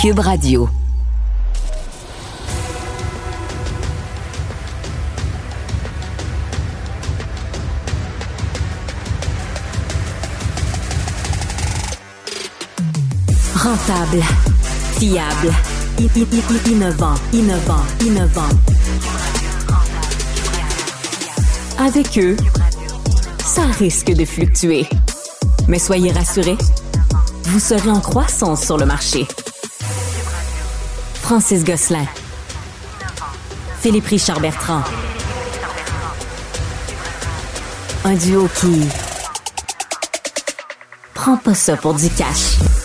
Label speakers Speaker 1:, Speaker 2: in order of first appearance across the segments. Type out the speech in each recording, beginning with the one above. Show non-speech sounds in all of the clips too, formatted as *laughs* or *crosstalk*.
Speaker 1: Cube Radio. Rentable, fiable, innovant, innovant, innovant. Avec eux, ça risque de fluctuer. Mais soyez rassurés, vous serez en croissance sur le marché. Francis Gosselin. Philippe Richard Bertrand. Un duo qui prend pas ça pour du cash.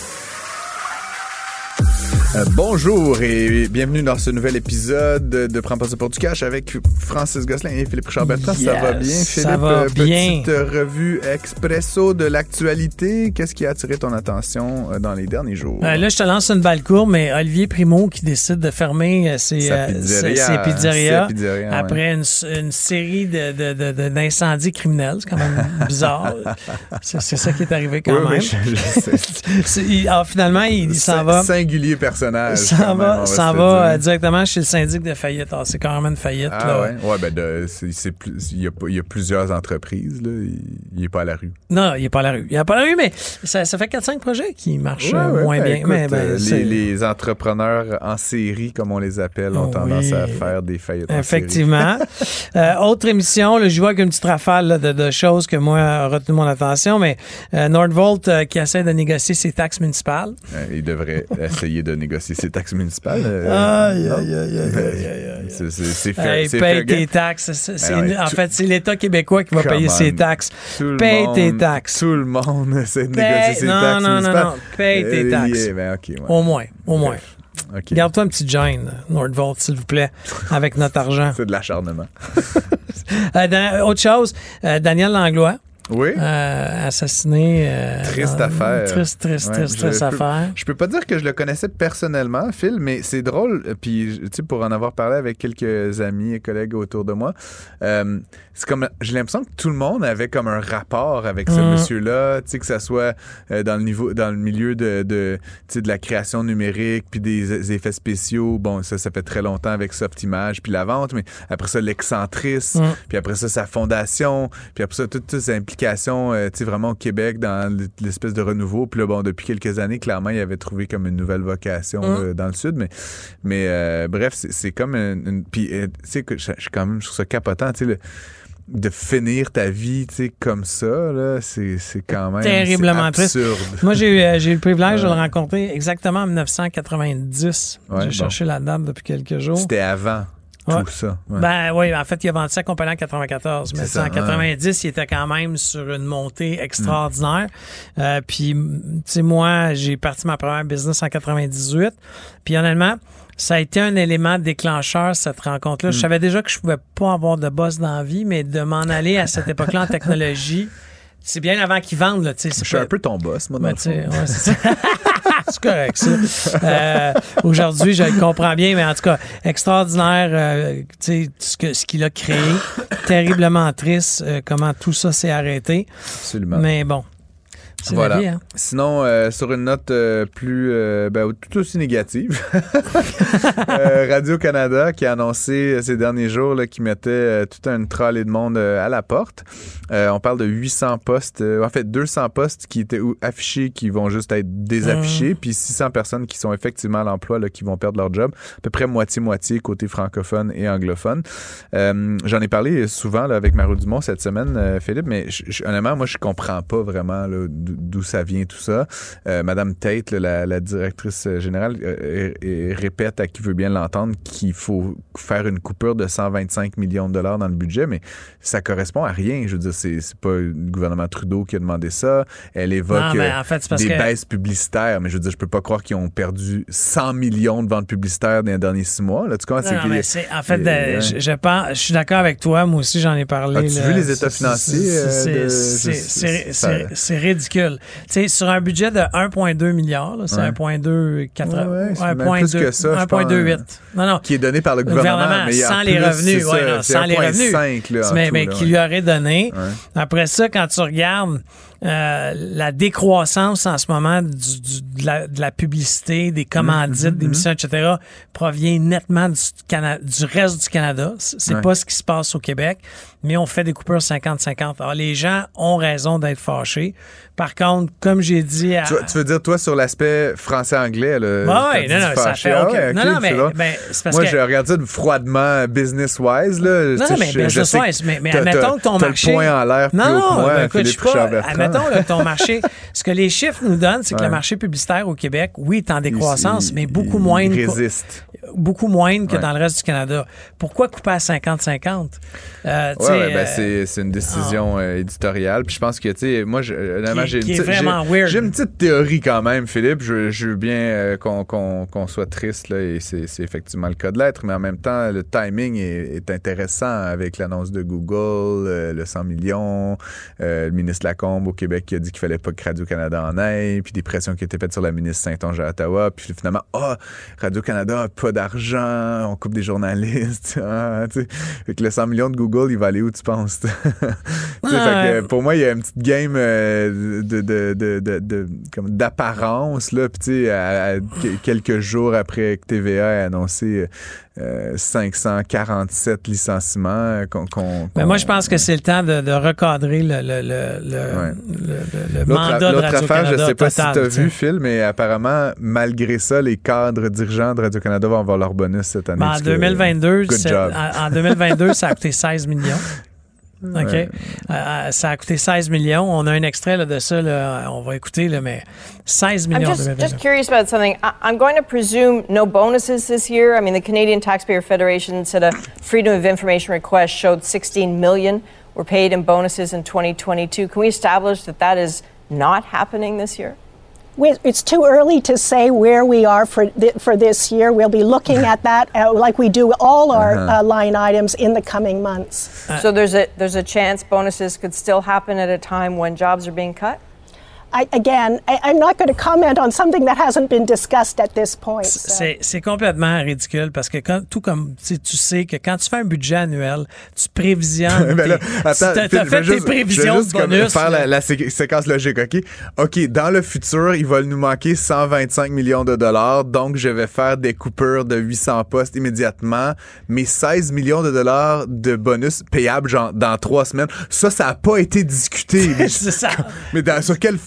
Speaker 2: Euh, bonjour et bienvenue dans ce nouvel épisode de Prends pas ça pour du cash avec Francis Gosselin et Philippe Richard Bertrand. Ça va bien,
Speaker 3: ça
Speaker 2: Philippe?
Speaker 3: va
Speaker 2: Euh,
Speaker 3: bien.
Speaker 2: Petite euh, revue expresso de l'actualité. Qu'est-ce qui a attiré ton attention dans les derniers jours?
Speaker 3: Euh, là, je te lance une balle courbe, mais Olivier Primo qui décide de fermer ses,
Speaker 2: pizzeria,
Speaker 3: ses- ses pizzerias
Speaker 2: ouais.
Speaker 3: après une, une série de, de- de- de- d'incendies criminels. C'est quand même *laughs* bizarre. c'est, ça qui est arrivé quand
Speaker 2: Oui,
Speaker 3: même.
Speaker 2: oui, je, je sais. *laughs*
Speaker 3: C'est- il- alors, finalement, il, il s'en va.
Speaker 2: Singulier personnage. Même,
Speaker 3: va,
Speaker 2: on va
Speaker 3: euh,
Speaker 2: dire.
Speaker 3: directement chez le syndic de faillite. Alors, c'est carrément une faillite.
Speaker 2: Ah
Speaker 3: là.
Speaker 2: ouais, ouais ben de- c'est, c'est plus, il y, a, pas- il y a plusieurs entreprises là, il, il est pas à la rue.
Speaker 3: Non, il n'est pas à la rue. Il n'est pas à la rue, mais ça, ça fait 4-5 projets qui marchent
Speaker 2: Ouais, ouais,
Speaker 3: moins
Speaker 2: ben,
Speaker 3: bien.
Speaker 2: écoute,
Speaker 3: mais, ben,
Speaker 2: euh, les, les entrepreneurs en série, comme on les appelle, ont tendance à faire des faillites.
Speaker 3: Effectivement. *laughs* Euh, autre émission, là, je vois avec une petite rafale là, de, de choses que moi a retenu mon attention, mais euh, Nordvolt euh, qui essaie de négocier ses taxes municipales.
Speaker 2: Il devrait essayer de négocier ses taxes municipales. euh,
Speaker 3: Aïe,
Speaker 2: non?
Speaker 3: aïe, aïe, aïe, aïe, aïe, aïe.
Speaker 2: C'est c'est
Speaker 3: paye
Speaker 2: fair
Speaker 3: tes
Speaker 2: game.
Speaker 3: taxes.
Speaker 2: Ben ouais,
Speaker 3: en fait, c'est l'État québécois qui va payer
Speaker 2: on.
Speaker 3: ses taxes. Paye
Speaker 2: monde-
Speaker 3: tes taxes.
Speaker 2: Tout le monde *laughs* essaie de
Speaker 3: Paye-
Speaker 2: négocier ses
Speaker 3: non,
Speaker 2: taxes
Speaker 3: non, non,
Speaker 2: municipales.
Speaker 3: non. Paye tes
Speaker 2: Euh,
Speaker 3: taxes.
Speaker 2: yeah, ben.
Speaker 3: Au moins, au moins.
Speaker 2: Ok.
Speaker 3: Garde-toi un petit gêne, Nordvolt, s'il vous plaît, avec notre argent. *laughs*
Speaker 2: C'est de l'acharnement.
Speaker 3: Euh, autre chose, euh, Daniel Langlois.
Speaker 2: Oui.
Speaker 3: Euh, assassiné. euh,
Speaker 2: Triste
Speaker 3: dans-
Speaker 2: affaire.
Speaker 3: Triste, triste,
Speaker 2: Ouais,
Speaker 3: triste,
Speaker 2: je
Speaker 3: triste
Speaker 2: peux-
Speaker 3: affaire.
Speaker 2: Je peux pas dire que je le connaissais personnellement, Phil, mais c'est drôle. euh, Puis, tu sais, pour en avoir parlé avec quelques amis et collègues autour de moi, euh, c'est comme j'ai l'impression que tout le monde avait comme un rapport avec ce
Speaker 3: Mhm.
Speaker 2: monsieur-là. Tu sais, que ça soit dans le niveau, dans le milieu de, de, tu sais, de la création numérique, puis des, des effets spéciaux. Bon, ça, ça fait très longtemps avec Softimage, puis la vente, mais après ça, l'excentrisme,
Speaker 3: Mhm.
Speaker 2: puis après ça, sa fondation, puis après ça, toutes, ses implications, euh, tu sais, vraiment au Québec dans l'espèce de renouveau. Puis là, bon, depuis quelques années, clairement, il avait trouvé comme une nouvelle vocation
Speaker 3: Mm.
Speaker 2: euh, dans le Sud. Mais, mais euh, bref, c'est comme une... une- puis, euh, tu sais, que je suis quand même, je trouve ça capotant, tu sais, le- de finir ta vie, tu sais, comme ça, là, c'est quand même...
Speaker 3: Terriblement triste.
Speaker 2: absurde.
Speaker 3: Moi, j'ai eu, euh, eu le privilège de le rencontrer exactement en 1990.
Speaker 2: Ouais,
Speaker 3: j'ai
Speaker 2: bon.
Speaker 3: cherché la date depuis quelques jours.
Speaker 2: C'était avant
Speaker 3: Ouais.
Speaker 2: tout ça. ouais.
Speaker 3: Ben oui, en fait, il a vendu sa compagnie en 94, mais
Speaker 2: ça,
Speaker 3: en 90, il était quand même sur une montée extraordinaire. Euh, puis, tu sais, moi, j'ai parti ma première business en 98. Puis honnêtement, ça a été un élément déclencheur, cette rencontre-là. Je savais déjà que je pouvais pas avoir de boss dans la vie, mais de m'en aller à cette époque-là en technologie, c'est bien avant qu'ils vendent, là, tu sais.
Speaker 2: je suis
Speaker 3: pas-
Speaker 2: un peu ton boss, moi, dans
Speaker 3: ben,
Speaker 2: le
Speaker 3: tu sais,
Speaker 2: fond.
Speaker 3: ouais, *laughs* c'est correct, ça. Euh, Aujourd'hui, je le comprends bien, mais en tout cas, extraordinaire, euh, tu sais, ce que- ce qu'il a créé. Terriblement triste, euh, comment tout ça s'est arrêté.
Speaker 2: Absolument.
Speaker 3: Mais bon,
Speaker 2: Voilà.
Speaker 3: vie, hein.
Speaker 2: Sinon, euh, sur une note euh, plus, euh, ben, tout aussi négative, *laughs* euh, Radio-Canada qui a annoncé euh, ces derniers jours là, qu'il mettait euh, toute une trolley de monde à la porte. Euh, on parle de 800 postes, euh, en fait 200 postes qui étaient affichés, qui vont juste être désaffichés, puis 600 personnes qui sont effectivement à l'emploi, là, qui vont perdre leur job. À peu près moitié-moitié côté francophone et anglophone. Euh, J'en ai parlé souvent là, avec Mario Dumont cette semaine, euh, Philippe, mais honnêtement, moi, je comprends pas vraiment là, d'où ça vient tout ça. Euh, Madame Tate, là, la, la directrice euh, générale, euh, euh, répète à qui veut bien l'entendre qu'il faut faire une coupure de 125 millions de dollars dans le budget, mais ça correspond à rien. Je veux dire, c'est pas le gouvernement Trudeau qui a demandé ça. Elle évoque
Speaker 3: Non, en fait,
Speaker 2: des
Speaker 3: que.
Speaker 2: baisses publicitaires, mais je veux dire, je peux pas croire qu'ils ont perdu 100 millions de ventes publicitaires dans les derniers six mois. Là, tu comprends?
Speaker 3: Non,
Speaker 2: C'est
Speaker 3: non,
Speaker 2: qu'il-
Speaker 3: mais c'est- en fait, euh, je, je pense, je suis d'accord avec toi. Moi aussi, j'en ai parlé.
Speaker 2: As-tu vu les états financiers,
Speaker 3: c'est-
Speaker 2: euh,
Speaker 3: ridicule. Tu sais, sur un budget de 1,2 milliard, là, c'est
Speaker 2: Ouais.
Speaker 3: 1,280.
Speaker 2: Ouais, ouais, c'est même plus que ça, je
Speaker 3: 1,208. Non, non.
Speaker 2: qui est donné par le
Speaker 3: Le
Speaker 2: gouvernement,
Speaker 3: gouvernement,
Speaker 2: mais
Speaker 3: sans les
Speaker 2: plus,
Speaker 3: revenus, ouais, non, sans les
Speaker 2: 1,5, là, en
Speaker 3: mais
Speaker 2: tout,
Speaker 3: mais
Speaker 2: là,
Speaker 3: qui
Speaker 2: ouais.
Speaker 3: lui aurait donné.
Speaker 2: Ouais.
Speaker 3: Après ça, quand tu regardes euh, la décroissance en ce moment du, du- de la, de la publicité, des commandites, des missions, etc., provient nettement du, reste du Canada. C'est
Speaker 2: Ouais.
Speaker 3: pas ce qui se passe au Québec, mais on fait des coupures 50-50. Alors, les gens ont raison d'être fâchés. Par contre, comme j'ai dit à...
Speaker 2: Tu, tu veux dire, toi, sur l'aspect français-anglais,
Speaker 3: ouais,
Speaker 2: tu
Speaker 3: non, non, ça
Speaker 2: fâché,
Speaker 3: fait
Speaker 2: ah
Speaker 3: non, non, mais- ben, parce
Speaker 2: Moi,
Speaker 3: que-
Speaker 2: je regarde ça de froidement business-wise, là.
Speaker 3: Non,
Speaker 2: sais,
Speaker 3: mais
Speaker 2: je-
Speaker 3: business
Speaker 2: je sais
Speaker 3: wise, mais, mais admettons que ton marché.
Speaker 2: le point en l'air plus
Speaker 3: non, non,
Speaker 2: moi,
Speaker 3: ben, écoute, je suis pas. Admettons là, ton marché. Ce que les chiffres nous donnent, c'est que
Speaker 2: Ouais.
Speaker 3: le marché publicitaire au Québec, oui, est en décroissance,
Speaker 2: il-
Speaker 3: mais beaucoup
Speaker 2: il
Speaker 3: moins.
Speaker 2: résiste.
Speaker 3: Beaucoup moins que
Speaker 2: Ouais.
Speaker 3: dans le reste du Canada. Pourquoi couper à 50-50? Euh,
Speaker 2: Ouais, ben
Speaker 3: euh,
Speaker 2: c'est, une décision euh, éditoriale. Puis je pense que, tu sais, moi, j'ai, une petite- théorie quand même, Philippe. Je, je veux bien euh, qu'on, soit triste, là, et c'est, effectivement le cas de l'être, mais en même temps, le timing est, est intéressant avec l'annonce de Google, le 100 millions, euh, le ministre Lacombe au Québec qui a dit qu'il fallait pas que Radio-Canada en aille, puis des pressions qui étaient faites sur la ministre Saint-Onge à Ottawa, puis finalement, ah, Radio-Canada a pas d'argent, on coupe des journalistes, *laughs* ah, tu sais. Fait que le 100 millions de Google, il va aller où, tu penses? *laughs* Tu sais, fait que, pour moi, il y a une petite game euh, de, de, de, de, de- comme d'apparence, là. Puis, tu sais, à- à que- quelques jours après que TVA ait annoncé euh, 547 licenciements, euh, qu'on. qu'on-
Speaker 3: Mais moi,
Speaker 2: qu'on-
Speaker 3: je pense que c'est le temps de, de recadrer le, le, le, le,
Speaker 2: Ouais.
Speaker 3: le- le- mandat de
Speaker 2: l'autre affaire, je
Speaker 3: Radio-Canada
Speaker 2: sais pas si tu as vu, Phil, mais apparemment, malgré ça, les cadres dirigeants de Radio-Canada vont avoir leur bonus cette année.
Speaker 3: Ben, en
Speaker 2: parce que-
Speaker 3: 2022,
Speaker 2: good
Speaker 3: c'est-
Speaker 2: job.
Speaker 3: en, en 2022, ça a coûté 16 millions. *laughs* OK.
Speaker 2: Ouais.
Speaker 3: Euh, euh, ça a coûté 16 millions. On a un extrait là, de ça, là, on va écouter, là, mais 16
Speaker 4: I'm
Speaker 3: millions en
Speaker 4: just,
Speaker 3: 2022.
Speaker 4: just curious about something. I, I'm going to presume no bonuses this year. I mean, the Canadian Taxpayer Federation said a Freedom of Information request showed 16 million were paid in bonuses in 2022. Can we establish that that is not happening this year?
Speaker 5: We- It's too early to say where we are for, th- for this year. We'll be looking at that uh, like we do all our uh line items in the coming months.
Speaker 4: so there's a there's a chance bonuses could still happen at a time when jobs are being cut.
Speaker 5: I, again, I, I'm not going to comment on something that hasn't been discussed at this point. so.
Speaker 3: C'est c'est complètement ridicule parce que quand, tout comme tu sais, que quand tu fais un budget annuel, tu prévisionnes. *laughs*
Speaker 2: Ben là, attends,
Speaker 3: tu
Speaker 2: Phil, je
Speaker 3: fait
Speaker 2: vais
Speaker 3: tes
Speaker 2: juste-
Speaker 3: prévisions
Speaker 2: juste
Speaker 3: de bonus.
Speaker 2: faire la,
Speaker 3: là.
Speaker 2: la sé- séquence logique, OK? OK, dans le futur, ils veulent nous manquer 125 millions de dollars, donc je vais faire des coupures de 800 postes immédiatement, mais 16 millions de dollars de bonus payables genre dans trois semaines, ça, ça a pas été discuté. *laughs* mais,
Speaker 3: C'est ça. *laughs*
Speaker 2: mais dans- sur quelle f-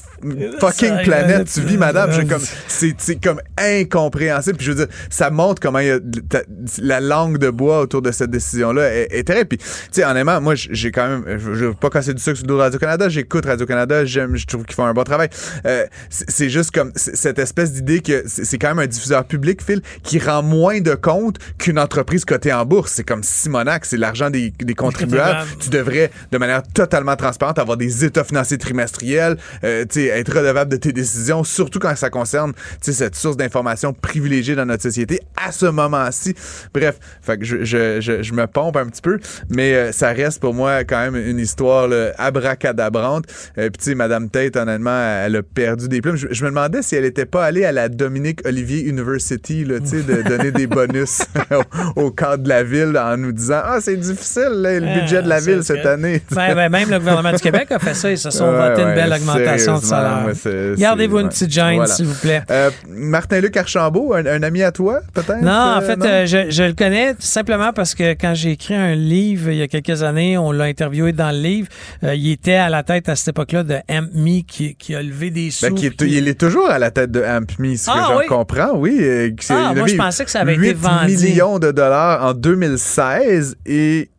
Speaker 2: fucking
Speaker 3: Ça,
Speaker 2: planète tu vis, madame? Je, comme, c'est, comme incompréhensible. Puis je veux dire, ça montre comment y a ta- la langue de bois autour de cette décision-là est, est terrible. Puis, tu sais, honnêtement, moi, j'ai quand même, je je veux pas casser du sucre sur le dos de Radio-Canada. J'écoute Radio-Canada. J'aime, je trouve qu'ils font un bon travail. Euh, c'est juste comme cette espèce d'idée que c'est quand même un diffuseur public, Phil, qui rend moins de compte qu'une entreprise cotée en bourse. C'est comme Simonac, c'est l'argent des, des contribuables.
Speaker 3: contribuables.
Speaker 2: Tu devrais, de manière totalement transparente, avoir des états financiers trimestriels, euh, tu sais, être redevable de tes décisions, surtout quand ça concerne cette source d'information privilégiée dans notre société à ce moment-ci. Bref, fait que je, je, je, je me pompe un petit peu, mais euh, ça reste pour moi quand même une histoire là, abracadabrante. Euh, Puis Madame Tate, honnêtement, elle a perdu des plumes. Je, me demandais si elle était pas allée à la Dominique Olivier University, là, de donner des bonus *laughs* au, au cadre de la ville en nous disant ah c'est difficile là, le budget de la
Speaker 3: Ah,
Speaker 2: ville cette année.
Speaker 3: Ben, ben, même le gouvernement du Québec a fait ça. Ils se sont
Speaker 2: Ouais,
Speaker 3: une belle augmentation de
Speaker 2: sérieusement, c'est-
Speaker 3: Gardez-vous
Speaker 2: c'est-
Speaker 3: une
Speaker 2: ouais.
Speaker 3: petite gêne,
Speaker 2: Voilà.
Speaker 3: s'il vous plaît.
Speaker 2: Euh, Martin-Luc Archambault, un, un ami à toi, peut-être?
Speaker 3: Non, en
Speaker 2: Euh,
Speaker 3: fait,
Speaker 2: non?
Speaker 3: euh, je, je le connais simplement parce que quand j'ai écrit un livre il y a quelques années, on l'a interviewé dans le livre. euh, il était à la tête à cette époque-là de AmpMe qui, qui a levé des sous.
Speaker 2: Ben, qui est-
Speaker 3: puis qui-
Speaker 2: il est toujours à la tête de AmpMe, ce que
Speaker 3: Ah, oui?
Speaker 2: comprends, oui.
Speaker 3: Ah, moi, je pensais que ça avait été
Speaker 2: 8
Speaker 3: vendu.
Speaker 2: millions de dollars en 2016 et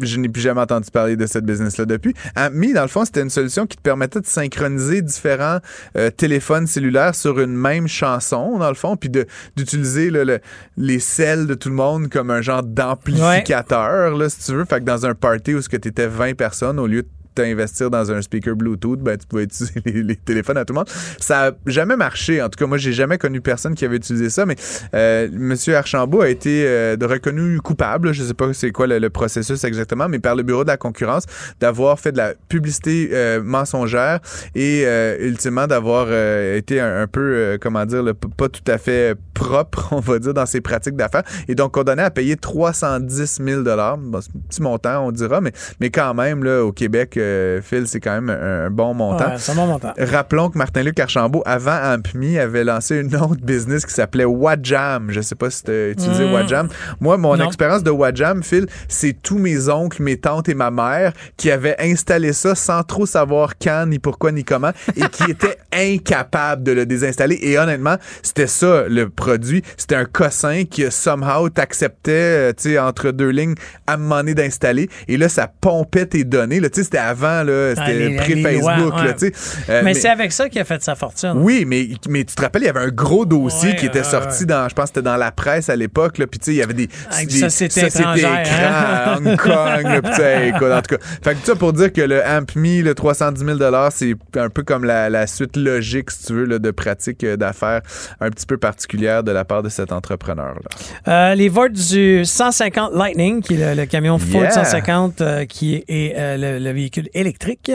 Speaker 2: je n'ai plus jamais entendu parler de cette business-là depuis. AmpMe, dans le fond, c'était une solution qui te permettait de synchroniser différents euh, téléphones cellulaires sur une même chanson, dans le fond, puis d'utiliser le- le- les selles de tout le monde comme un genre d'amplificateur, là, si tu veux. Fait que dans un party où tu étais 20 personnes, au lieu de t'investir dans un speaker Bluetooth, ben, tu pouvais utiliser *laughs* les, téléphones à tout le monde. Ça a jamais marché. En tout cas, moi, j'ai jamais connu personne qui avait utilisé ça, mais euh, Monsieur Archambault a été euh, reconnu coupable. Je sais pas c'est quoi le, le processus exactement, mais par le Bureau de la concurrence, d'avoir fait de la publicité euh, mensongère et euh, ultimement d'avoir euh, été un, peu, euh, comment dire, le- pas tout à fait propre, *laughs* on va dire, dans ses pratiques d'affaires. Et donc, condamné à payer 310 000 Bon, c'est un petit montant, on dira, mais, mais quand même, là, au Québec, euh, euh, Phil, c'est quand même un, bon montant.
Speaker 3: Ouais, c'est un bon montant.
Speaker 2: Rappelons que Martin-Luc Archambault, avant Ampmi, avait lancé une autre business qui s'appelait Wajam. Je sais pas si tu as utilisé
Speaker 3: Mm.
Speaker 2: Wajam. Moi, mon
Speaker 3: Non.
Speaker 2: expérience de Wajam, Phil, c'est tous mes oncles, mes tantes et ma mère qui avaient installé ça sans trop savoir quand, ni pourquoi, ni comment, et qui *laughs* étaient incapables de le désinstaller. Et honnêtement, c'était ça, le produit. C'était un cossin qui, somehow, t'acceptait, euh, tu sais, entre deux lignes, à moment donné d'installer. Et là, ça pompait tes données. Tu sais, c'était avant, là,
Speaker 3: Ah,
Speaker 2: c'était pré-Facebook,
Speaker 3: ouais.
Speaker 2: Euh,
Speaker 3: mais, c'est avec ça qu'il a fait sa fortune.
Speaker 2: oui, mais, mais tu te rappelles, il y avait un gros dossier
Speaker 3: Ouais,
Speaker 2: qui était sorti dans, je pense que c'était dans la presse à l'époque, puis tu sais, il y avait des,
Speaker 3: Avec
Speaker 2: des
Speaker 3: sociétés
Speaker 2: écrans
Speaker 3: hein?
Speaker 2: à Hong Kong, là, écoute, en tout cas. Fait que ça pour dire que le AmpMe, le 310 000 c'est un peu comme la, la suite logique, si tu veux, là, de pratiques euh, d'affaires un petit peu particulière de la part de cet entrepreneur-là.
Speaker 3: Euh, les votes du 150 Lightning, qui est le, le camion Ford
Speaker 2: Yeah.
Speaker 3: 150, euh, qui est, est, euh, le, le véhicule électrique,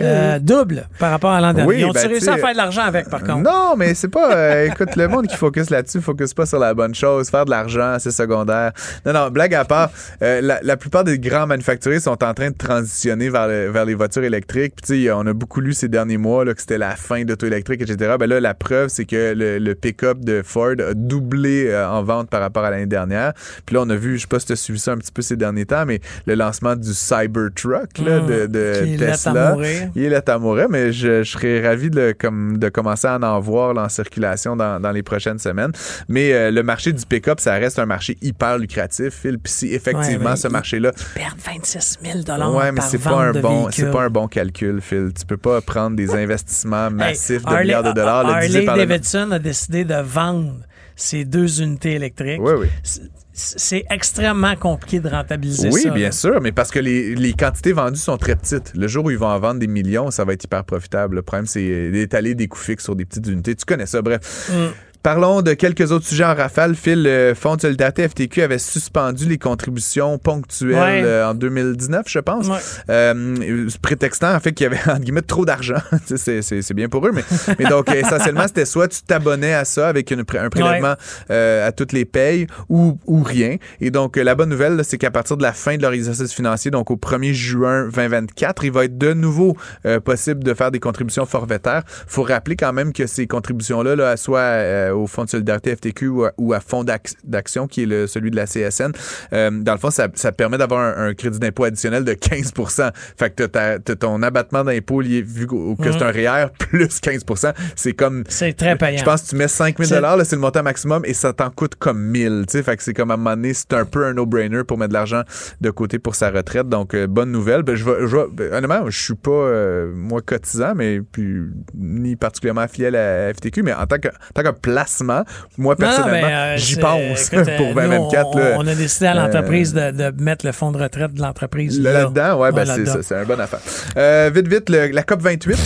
Speaker 3: euh, *laughs* double par rapport à l'an dernier.
Speaker 2: Oui,
Speaker 3: Ils ont
Speaker 2: ben,
Speaker 3: réussi à faire de l'argent avec, par contre.
Speaker 2: Non, mais c'est pas. euh, *laughs* écoute, le monde qui focus là-dessus, focus pas sur la bonne chose. Faire de l'argent, c'est secondaire. Non, non, blague à part, euh, la, la plupart des grands manufacturiers sont en train de transitionner vers, le- vers les voitures électriques. Puis, tu sais, on a beaucoup lu ces derniers mois là, que c'était la fin d'auto électrique, etc. Ben là, la preuve, c'est que le, le pick-up de Ford a doublé en vente par rapport à l'année dernière. Puis là, on a vu, je sais pas si tu as suivi ça un petit peu ces derniers temps, mais le lancement du Cybertruck là,
Speaker 3: Mmh,
Speaker 2: de, de
Speaker 3: est lettre à
Speaker 2: Tesla.
Speaker 3: mourir.
Speaker 2: Il est là à mourir, mais je, je serais ravi de, comme, de commencer à en voir là, en circulation dans, dans les prochaines semaines. Mais euh, le marché du pick-up, ça reste un marché hyper lucratif, Phil. Puis si effectivement
Speaker 3: Ouais,
Speaker 2: ce
Speaker 3: il-
Speaker 2: marché-là,
Speaker 3: Perdre 26 000
Speaker 2: ouais, mais c'est pas un
Speaker 3: de
Speaker 2: bon, c'est pas un bon calcul, Phil. Tu peux pas prendre des *laughs* investissements massifs de
Speaker 3: Harley-
Speaker 2: milliards de dollars, le
Speaker 3: Harley
Speaker 2: le-
Speaker 3: Davidson a décidé de vendre ses deux unités électriques.
Speaker 2: Oui, oui.
Speaker 3: C'est- extrêmement compliqué de rentabiliser
Speaker 2: Oui,
Speaker 3: ça.
Speaker 2: bien
Speaker 3: là.
Speaker 2: sûr, mais parce que les, les quantités vendues sont très petites. Le jour où ils vont en vendre des millions, ça va être hyper profitable. Le problème, c'est d'étaler des coûts fixes sur des petites unités. Tu connais ça, bref.
Speaker 3: Mm.
Speaker 2: Parlons de quelques autres sujets en rafale. Phil, le Fonds de solidarité FTQ avait suspendu les contributions ponctuelles
Speaker 3: Ouais.
Speaker 2: euh, en 2019, je pense.
Speaker 3: Ouais.
Speaker 2: Euh, prétextant en fait qu'il y avait *laughs* entre guillemets trop d'argent. *laughs* C'est- bien pour eux, mais, mais donc essentiellement c'était soit tu t'abonnais à ça avec une un prélèvement euh, à toutes les payes ou, ou rien. Et donc euh, la bonne nouvelle c'est qu'à partir de la fin de leur exercice financier, donc au 1er juin 2024, il va être de nouveau euh, possible de faire des contributions forfaitaires. Faut rappeler quand même que ces contributions là, là soit euh, au Fonds de solidarité FTQ ou à, ou à Fonds d'ac- d'action qui est le, celui de la CSN, euh, dans le fond ça, ça te permet d'avoir un, un crédit d'impôt additionnel de 15% Fait que ta- t'as ton abattement d'impôt lié vu que c'est un REER plus 15% C'est comme
Speaker 3: C'est très payant.
Speaker 2: je pense que tu mets 5 000
Speaker 3: C'est-
Speaker 2: le montant maximum et ça t'en coûte comme 1000. Tu sais, fait que c'est comme à un moment donné, c'est un peu un no-brainer pour mettre de l'argent de côté pour sa retraite. Donc, euh, bonne nouvelle. Ben, je vais, je vais- ben, honnêtement, je suis pas, euh, moi, cotisant, mais puis, ni particulièrement affilié à la FTQ, mais en tant que, en tant que placement, moi, personnellement,
Speaker 3: euh,
Speaker 2: j'y pense
Speaker 3: écoute, *laughs* euh,
Speaker 2: pour
Speaker 3: nous,
Speaker 2: 2024.
Speaker 3: on,
Speaker 2: là.
Speaker 3: on a décidé à l'entreprise de, de mettre le fonds de retraite de l'entreprise.
Speaker 2: Là, Là-dedans, ouais, ben, c'est
Speaker 3: là-dedans.
Speaker 2: ça, c'est un bonne affaire. Euh, vite, vite, le- la COP 28.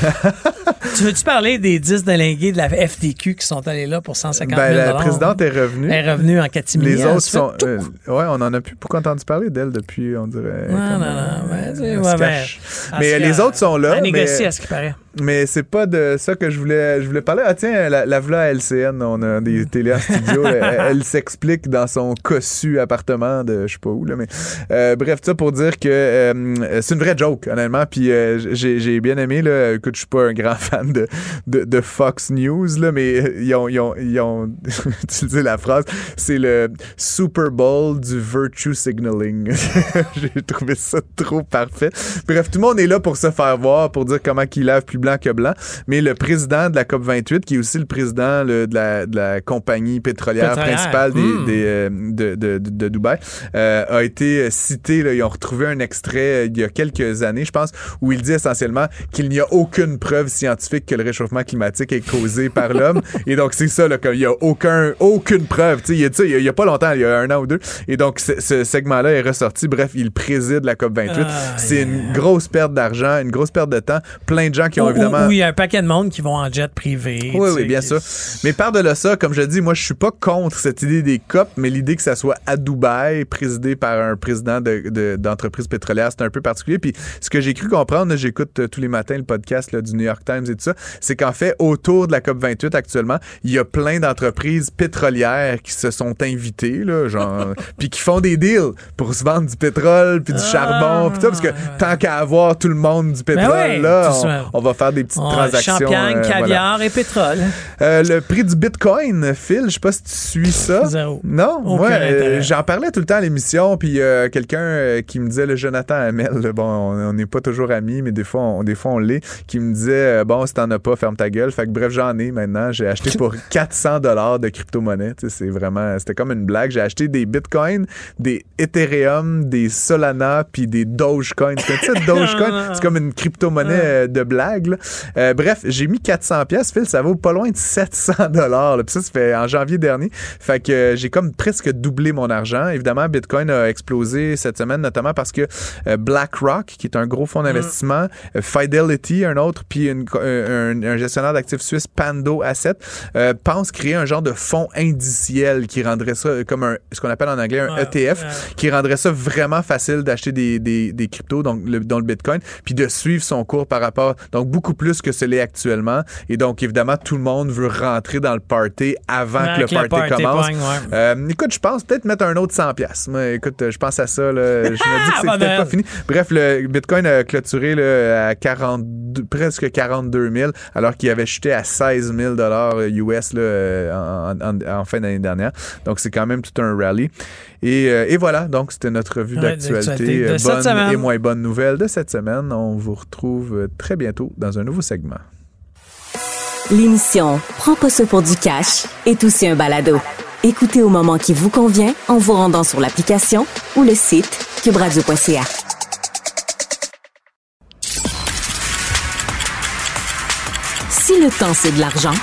Speaker 2: *laughs*
Speaker 3: Tu veux-tu parler des 10 délégués de la FTQ qui sont allés là pour 150 000
Speaker 2: Ben, la présidente est revenue.
Speaker 3: Elle est revenue en catimini.
Speaker 2: Les
Speaker 3: elle
Speaker 2: autres sont. euh, ouais, on en a plus beaucoup entendu parler d'elle depuis, on dirait.
Speaker 3: Non, non,
Speaker 2: euh,
Speaker 3: non. mais, ouais, ben,
Speaker 2: les autres sont là,
Speaker 3: Elle négocie
Speaker 2: mais-
Speaker 3: à ce qui paraît.
Speaker 2: Mais c'est pas de ça que je voulais, je voulais parler. Ah tiens, la, la voilà à LCN, on a des télé en studio. *laughs* elle elle s'explique dans son cossu appartement de je sais pas où là, mais euh, bref ça pour dire que euh, c'est une vraie joke honnêtement. Puis euh, j'ai j'ai bien aimé là. Écoute, je suis pas un grand *laughs* fan de, de, de Fox News là, mais ils ont ils ont ils ont *laughs* utilisé la phrase. C'est le Super Bowl du virtue signaling. *laughs* j'ai trouvé ça trop parfait. Bref, tout le monde est là pour se faire voir, pour dire comment qu'il lave plus blanc que blanc. Mais le président de la COP28, qui est aussi le président là, de, la, de la compagnie pétrolière,
Speaker 3: Pétrolière.
Speaker 2: principale des,
Speaker 3: Hmm.
Speaker 2: des, euh, de, de, de, de Dubaï, euh, a été cité. Là, ils ont retrouvé un extrait euh, il y a quelques années, je pense, où il dit essentiellement qu'il n'y a aucune preuve scientifique que le réchauffement climatique est causé par l'homme. *laughs* Et donc, c'est ça, là, qu'il n'y a aucun, aucune preuve. Il y a il il pas longtemps, il y a un an ou deux. Et donc, ce, segment-là est ressorti. Bref, il préside la COP28.
Speaker 3: Aïe,
Speaker 2: c'est une grosse perte d'argent, une grosse perte de temps. Plein de gens qui ont
Speaker 3: Ou-
Speaker 2: évidemment.
Speaker 3: ou il y a un paquet de monde qui vont en jet privé.
Speaker 2: Oui, oui, bien sûr. Mais par-delà ça, comme je dis, moi, je suis pas contre cette idée des COP, mais l'idée que ça soit à Dubaï, présidé par un président de- de- d'entreprise pétrolière, c'est un peu particulier. Puis ce que j'ai cru comprendre, j'écoute euh, tous les matins le podcast là, du New York Times et tout ça, c'est qu'en fait, autour de la COP28 actuellement, il y a plein d'entreprises pétrolières qui se sont invitées, là, genre, *laughs* puis qui font des deals pour se vendre du pétrole, puis du charbon, puis ça, parce que tant qu'à avoir tout le monde du pétrole,
Speaker 3: Ben ouais,
Speaker 2: là,
Speaker 3: tout
Speaker 2: on, on va faire des petites transactions.
Speaker 3: Champagne,
Speaker 2: euh, voilà.
Speaker 3: caviar et pétrole.
Speaker 2: Euh, le prix du Bitcoin, Phil, je sais pas si tu suis ça.
Speaker 3: Zéro.
Speaker 2: Non,
Speaker 3: Aucun
Speaker 2: moi, euh, j'en parlais tout le temps à l'émission, puis euh, quelqu'un qui me disait, le Jonathan Hamel, bon, on on n'est pas toujours amis, mais des fois, on, des fois on l'est, qui me disait, euh, bon, si t'en as pas, ferme ta gueule. Fait que bref, j'en ai maintenant. J'ai acheté pour *laughs* 400 dollars de crypto-monnaie. C'est vraiment, c'était comme une blague. J'ai acheté des Bitcoins, des Ethereum, des Solana, puis des *laughs* Dogecoin. C'est ça, Dogecoin? C'est comme une crypto-monnaie euh, de blague. là. Euh, bref, j'ai mis 400 pièces. Phil, ça vaut pas loin de 700 dollars. Puis ça, ça fait en janvier dernier. Fait que euh, j'ai comme presque doublé mon argent. Évidemment, Bitcoin a explosé cette semaine, notamment parce que euh, BlackRock, qui est un gros fonds d'investissement, euh, Fidelity, un autre, puis une un, un gestionnaire d'actifs suisse, Pando Asset, euh, pense créer un genre de fonds indiciel qui rendrait ça euh, comme un, ce qu'on appelle en anglais un
Speaker 3: Ouais,
Speaker 2: ETF,
Speaker 3: ouais.
Speaker 2: qui rendrait ça vraiment facile d'acheter des, des, des cryptos, donc le, dont le Bitcoin, puis de suivre son cours par rapport, donc beaucoup plus que ce l'est actuellement. Et donc, évidemment, tout le monde veut rentrer dans le party avant que le party,
Speaker 3: party
Speaker 2: commence. Euh, écoute, je pense peut-être mettre un autre 100 pièces. Écoute, je pense à ça. Là. Je me dis que *laughs* c'est
Speaker 3: Bonne
Speaker 2: peut-être pas
Speaker 3: Noël.
Speaker 2: fini. Bref, le Bitcoin a clôturé là, à 42, presque 42 000, alors qu'il avait chuté à 16 000 dollars US là, euh, en, en- en fin d'année dernière. Donc, c'est quand même tout un rallye. Et, euh, et voilà, donc c'était notre revue
Speaker 3: Ouais, d'actualité
Speaker 2: euh, Bonne et moins bonne nouvelle de cette semaine. On vous retrouve très bientôt dans un nouveau segment.
Speaker 1: L'émission Prends pas ça pour du cash est aussi un balado. Écoutez au moment qui vous convient en vous rendant sur l'application ou le site cubradio.ca. Si le temps c'est de l'argent,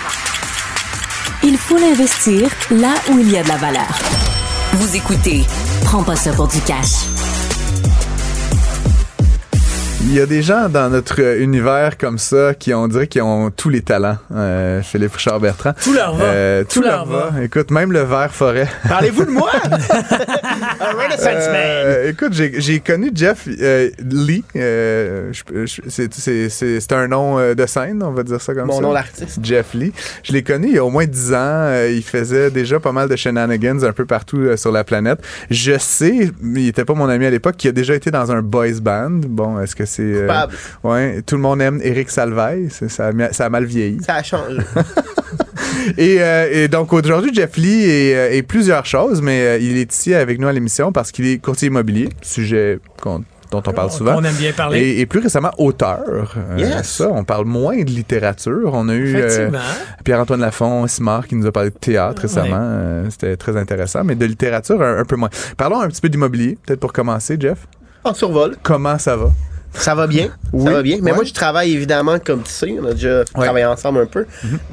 Speaker 1: il faut l'investir là où il y a de la valeur. Vous écoutez Prends pas ça pour du cash.
Speaker 2: Il y a des gens dans notre euh, univers comme ça qui on dirait qui ont tous les talents. Euh, Philippe Richard Bertrand.
Speaker 3: Tout leur va.
Speaker 2: Euh, tout,
Speaker 3: Tout
Speaker 2: leur
Speaker 3: leur
Speaker 2: va. Écoute, même le vert forêt. *laughs*
Speaker 6: Parlez-vous de moi? *laughs* Un Renaissance man.
Speaker 2: Euh, écoute, j'ai j'ai connu Jeff euh, Lee. euh, je- je- c'est- c'est c'est- c'est un nom euh, de scène, on va dire ça comme
Speaker 6: Mon
Speaker 2: ça.
Speaker 6: nom d'artiste.
Speaker 2: Jeff Lee. Je l'ai connu il y a au moins 10 ans. Euh, il faisait déjà pas mal de shenanigans un peu partout euh, sur la planète. Je sais, il était pas mon ami à l'époque, qu'il a déjà été dans un boys band. Bon, est-ce que c'est... euh,
Speaker 6: Coupable.
Speaker 2: ouais, tout le monde aime Eric Salvaille. C'est- Ça, ça a mal vieilli.
Speaker 6: Ça a changé. *laughs*
Speaker 2: Et, euh, et donc aujourd'hui, Jeff Lee est, euh, est plusieurs choses, mais euh, il est ici avec nous à l'émission parce qu'il est courtier immobilier, sujet qu'on- dont on parle souvent.
Speaker 3: On aime bien parler.
Speaker 2: Et, et plus récemment, auteur. Euh,
Speaker 6: Yes.
Speaker 2: Ça, on parle moins de littérature. On a eu euh,
Speaker 3: Effectivement.
Speaker 2: Pierre-Antoine Lafont, Simard, qui nous a parlé de théâtre récemment. Euh, C'était très intéressant, mais de littérature, un, un peu moins. Parlons un petit peu d'immobilier, peut-être pour commencer, Jeff.
Speaker 6: On survole.
Speaker 2: Comment ça va?
Speaker 6: Ça va bien.
Speaker 2: Oui.
Speaker 6: Ça va bien. Mais
Speaker 2: Ouais.
Speaker 6: moi, je travaille évidemment, comme tu sais, on a déjà
Speaker 2: Ouais.
Speaker 6: Travaillé ensemble un peu,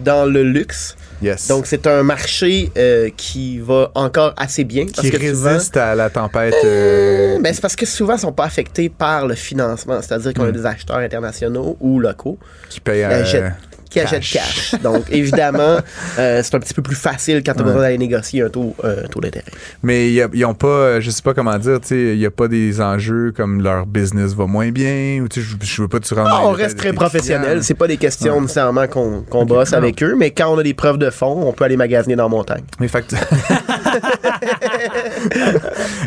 Speaker 6: dans le luxe.
Speaker 2: Yes.
Speaker 6: Donc, c'est un marché euh, qui va encore assez bien. Parce
Speaker 2: qui
Speaker 6: que souvent-
Speaker 2: résiste à la tempête. euh,
Speaker 6: Ben, c'est parce que souvent, ils sont pas affectés par le financement. C'est-à-dire qu'on a des acheteurs internationaux ou locaux
Speaker 2: qui paye
Speaker 6: qui
Speaker 2: euh,
Speaker 6: achètent, qui achètent
Speaker 2: cash.
Speaker 6: cash. Donc, évidemment, *laughs* euh, c'est un petit peu plus facile quand tu as besoin d'aller négocier un taux, euh, taux d'intérêt.
Speaker 2: Mais ils ont pas, euh, je sais pas comment dire, il y a pas des enjeux comme leur business va moins bien ou je, je veux pas que tu rentres
Speaker 6: Ah, on reste très professionnel. C'est pas des questions
Speaker 2: Ouais.
Speaker 6: nécessairement qu'on bosse
Speaker 2: non.
Speaker 6: avec eux, mais quand on a des preuves de fond, on peut aller magasiner dans la montagne.
Speaker 2: Mais *laughs*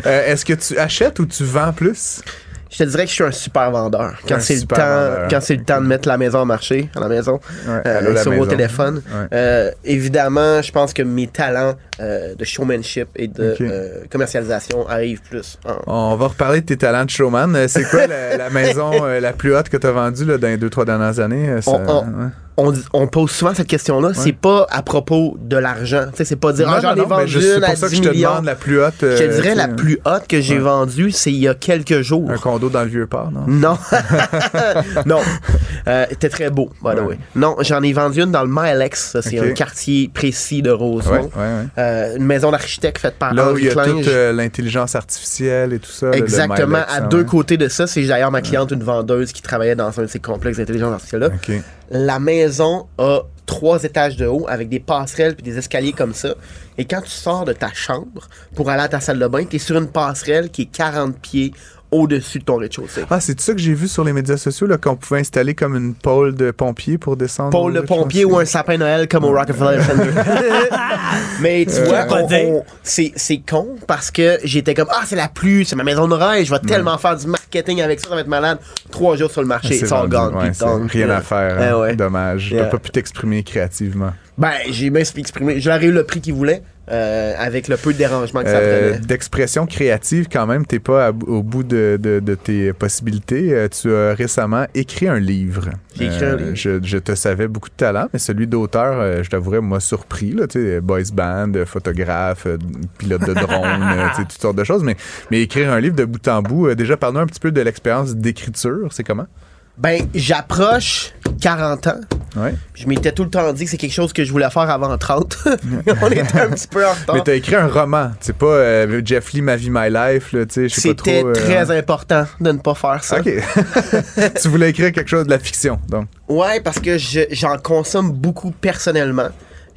Speaker 2: Euh, Est-ce que tu achètes ou tu vends plus?
Speaker 6: Je te dirais que je suis un super vendeur. Quand c'est le temps,
Speaker 2: vendeur.
Speaker 6: quand c'est le temps de mettre la maison en marché, à la maison,
Speaker 2: Ouais,
Speaker 6: euh, sur vos téléphones.
Speaker 2: Ouais.
Speaker 6: Euh, évidemment, je pense que mes talents euh, de showmanship et de commercialisation arrivent plus. en-
Speaker 2: On va reparler de tes talents de showman. C'est quoi *laughs* la, la maison la plus haute que tu as vendue là, dans les deux, trois dernières années? ça-
Speaker 6: On- on-
Speaker 2: ouais.
Speaker 6: On, pose souvent cette question-là. C'est pas à propos de l'argent. C'est pas dire ah, j'en ai vendu une à
Speaker 2: pour ça que
Speaker 6: 10
Speaker 2: je te
Speaker 6: millions.
Speaker 2: demande la plus haute. euh,
Speaker 6: je te dirais la plus haute que j'ai
Speaker 2: Ouais.
Speaker 6: vendue, c'est il y a quelques jours.
Speaker 2: Un condo dans le vieux port, non?
Speaker 6: Non. *laughs* non. Euh, C'était très beau, by the
Speaker 2: Ouais.
Speaker 6: way. Non, j'en ai vendu une dans le Milex. C'est un quartier précis de Rosemont. Euh, une maison d'architecte faite par
Speaker 2: Là où il y a toute l'intelligence artificielle et tout ça.
Speaker 6: Exactement.
Speaker 2: Milex,
Speaker 6: à
Speaker 2: hein,
Speaker 6: deux côtés de ça, c'est d'ailleurs ma cliente, une vendeuse qui travaillait dans un de ces complexes d'intelligence artificielle-là. La maison a trois étages de haut avec des passerelles puis des escaliers comme ça. Et quand tu sors de ta chambre pour aller à ta salle de bain, tu es sur une passerelle qui est 40 pieds au-dessus de ton rez-de-chaussée.
Speaker 2: Ah, c'est ça que j'ai vu sur les médias sociaux, là, qu'on pouvait installer comme une pôle de pompier pour descendre.
Speaker 6: Pôle de pompier ou un sapin Noël comme au Rockefeller Center. *laughs* *laughs* Mais tu vois, on-
Speaker 3: Capoté.
Speaker 6: on- c'est c'est con parce que j'étais comme ah c'est la pluie, c'est ma maison de rêve, je vais tellement faire du marketing avec ça, ça va être malade. Trois jours sur le marché,
Speaker 2: rendu-
Speaker 6: gagne.
Speaker 2: ouais, rien à faire. Hein.
Speaker 6: ouais.
Speaker 2: Dommage.
Speaker 6: Yeah.
Speaker 2: T'as pas pu t'exprimer créativement.
Speaker 6: Ben j'ai bien exprimé, j'aurais eu le prix qu'il voulait euh, avec le peu de dérangement que ça
Speaker 2: Euh,
Speaker 6: prenait.
Speaker 2: D'expression créative, quand même, t'es pas à au bout de, de- de tes possibilités. Euh, tu as récemment écrit un livre.
Speaker 6: J'ai écrit un livre.
Speaker 2: Je, je te savais beaucoup de talent, mais celui d'auteur, je t'avouerais, m'a surpris. Là, boys band, photographe, pilote de drone, toutes sortes de choses. Mais, mais écrire un livre de bout en bout, déjà, parle-nous un petit peu de l'expérience d'écriture. C'est comment?
Speaker 6: Ben j'approche 40 ans.
Speaker 2: Ouais.
Speaker 6: Je m'étais tout le temps dit que c'est quelque chose que je voulais faire avant 30. *laughs* On était un petit peu en retard.
Speaker 2: Mais t'as écrit un roman. C'est pas euh, Jeff Lee, Ma vie, My Life.
Speaker 6: C'était
Speaker 2: euh,
Speaker 6: très important de ne pas faire ça.
Speaker 2: OK. *laughs* tu voulais écrire quelque chose de la fiction, donc.
Speaker 6: Ouais, parce que je- j'en consomme beaucoup personnellement.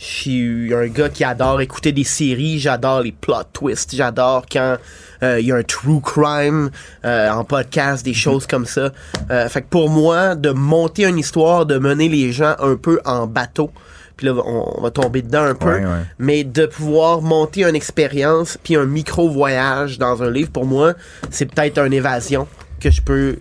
Speaker 6: Je suis un gars qui adore écouter des séries, j'adore les plot twists, j'adore quand euh, il y a un true crime euh, en podcast, des choses comme ça. Euh, fait que pour moi, de monter une histoire, de mener les gens un peu en bateau, puis là, on, on va tomber dedans un peu,
Speaker 2: Ouais, ouais.
Speaker 6: mais de pouvoir monter une expérience puis un micro-voyage dans un livre, pour moi, c'est peut-être une évasion que je peux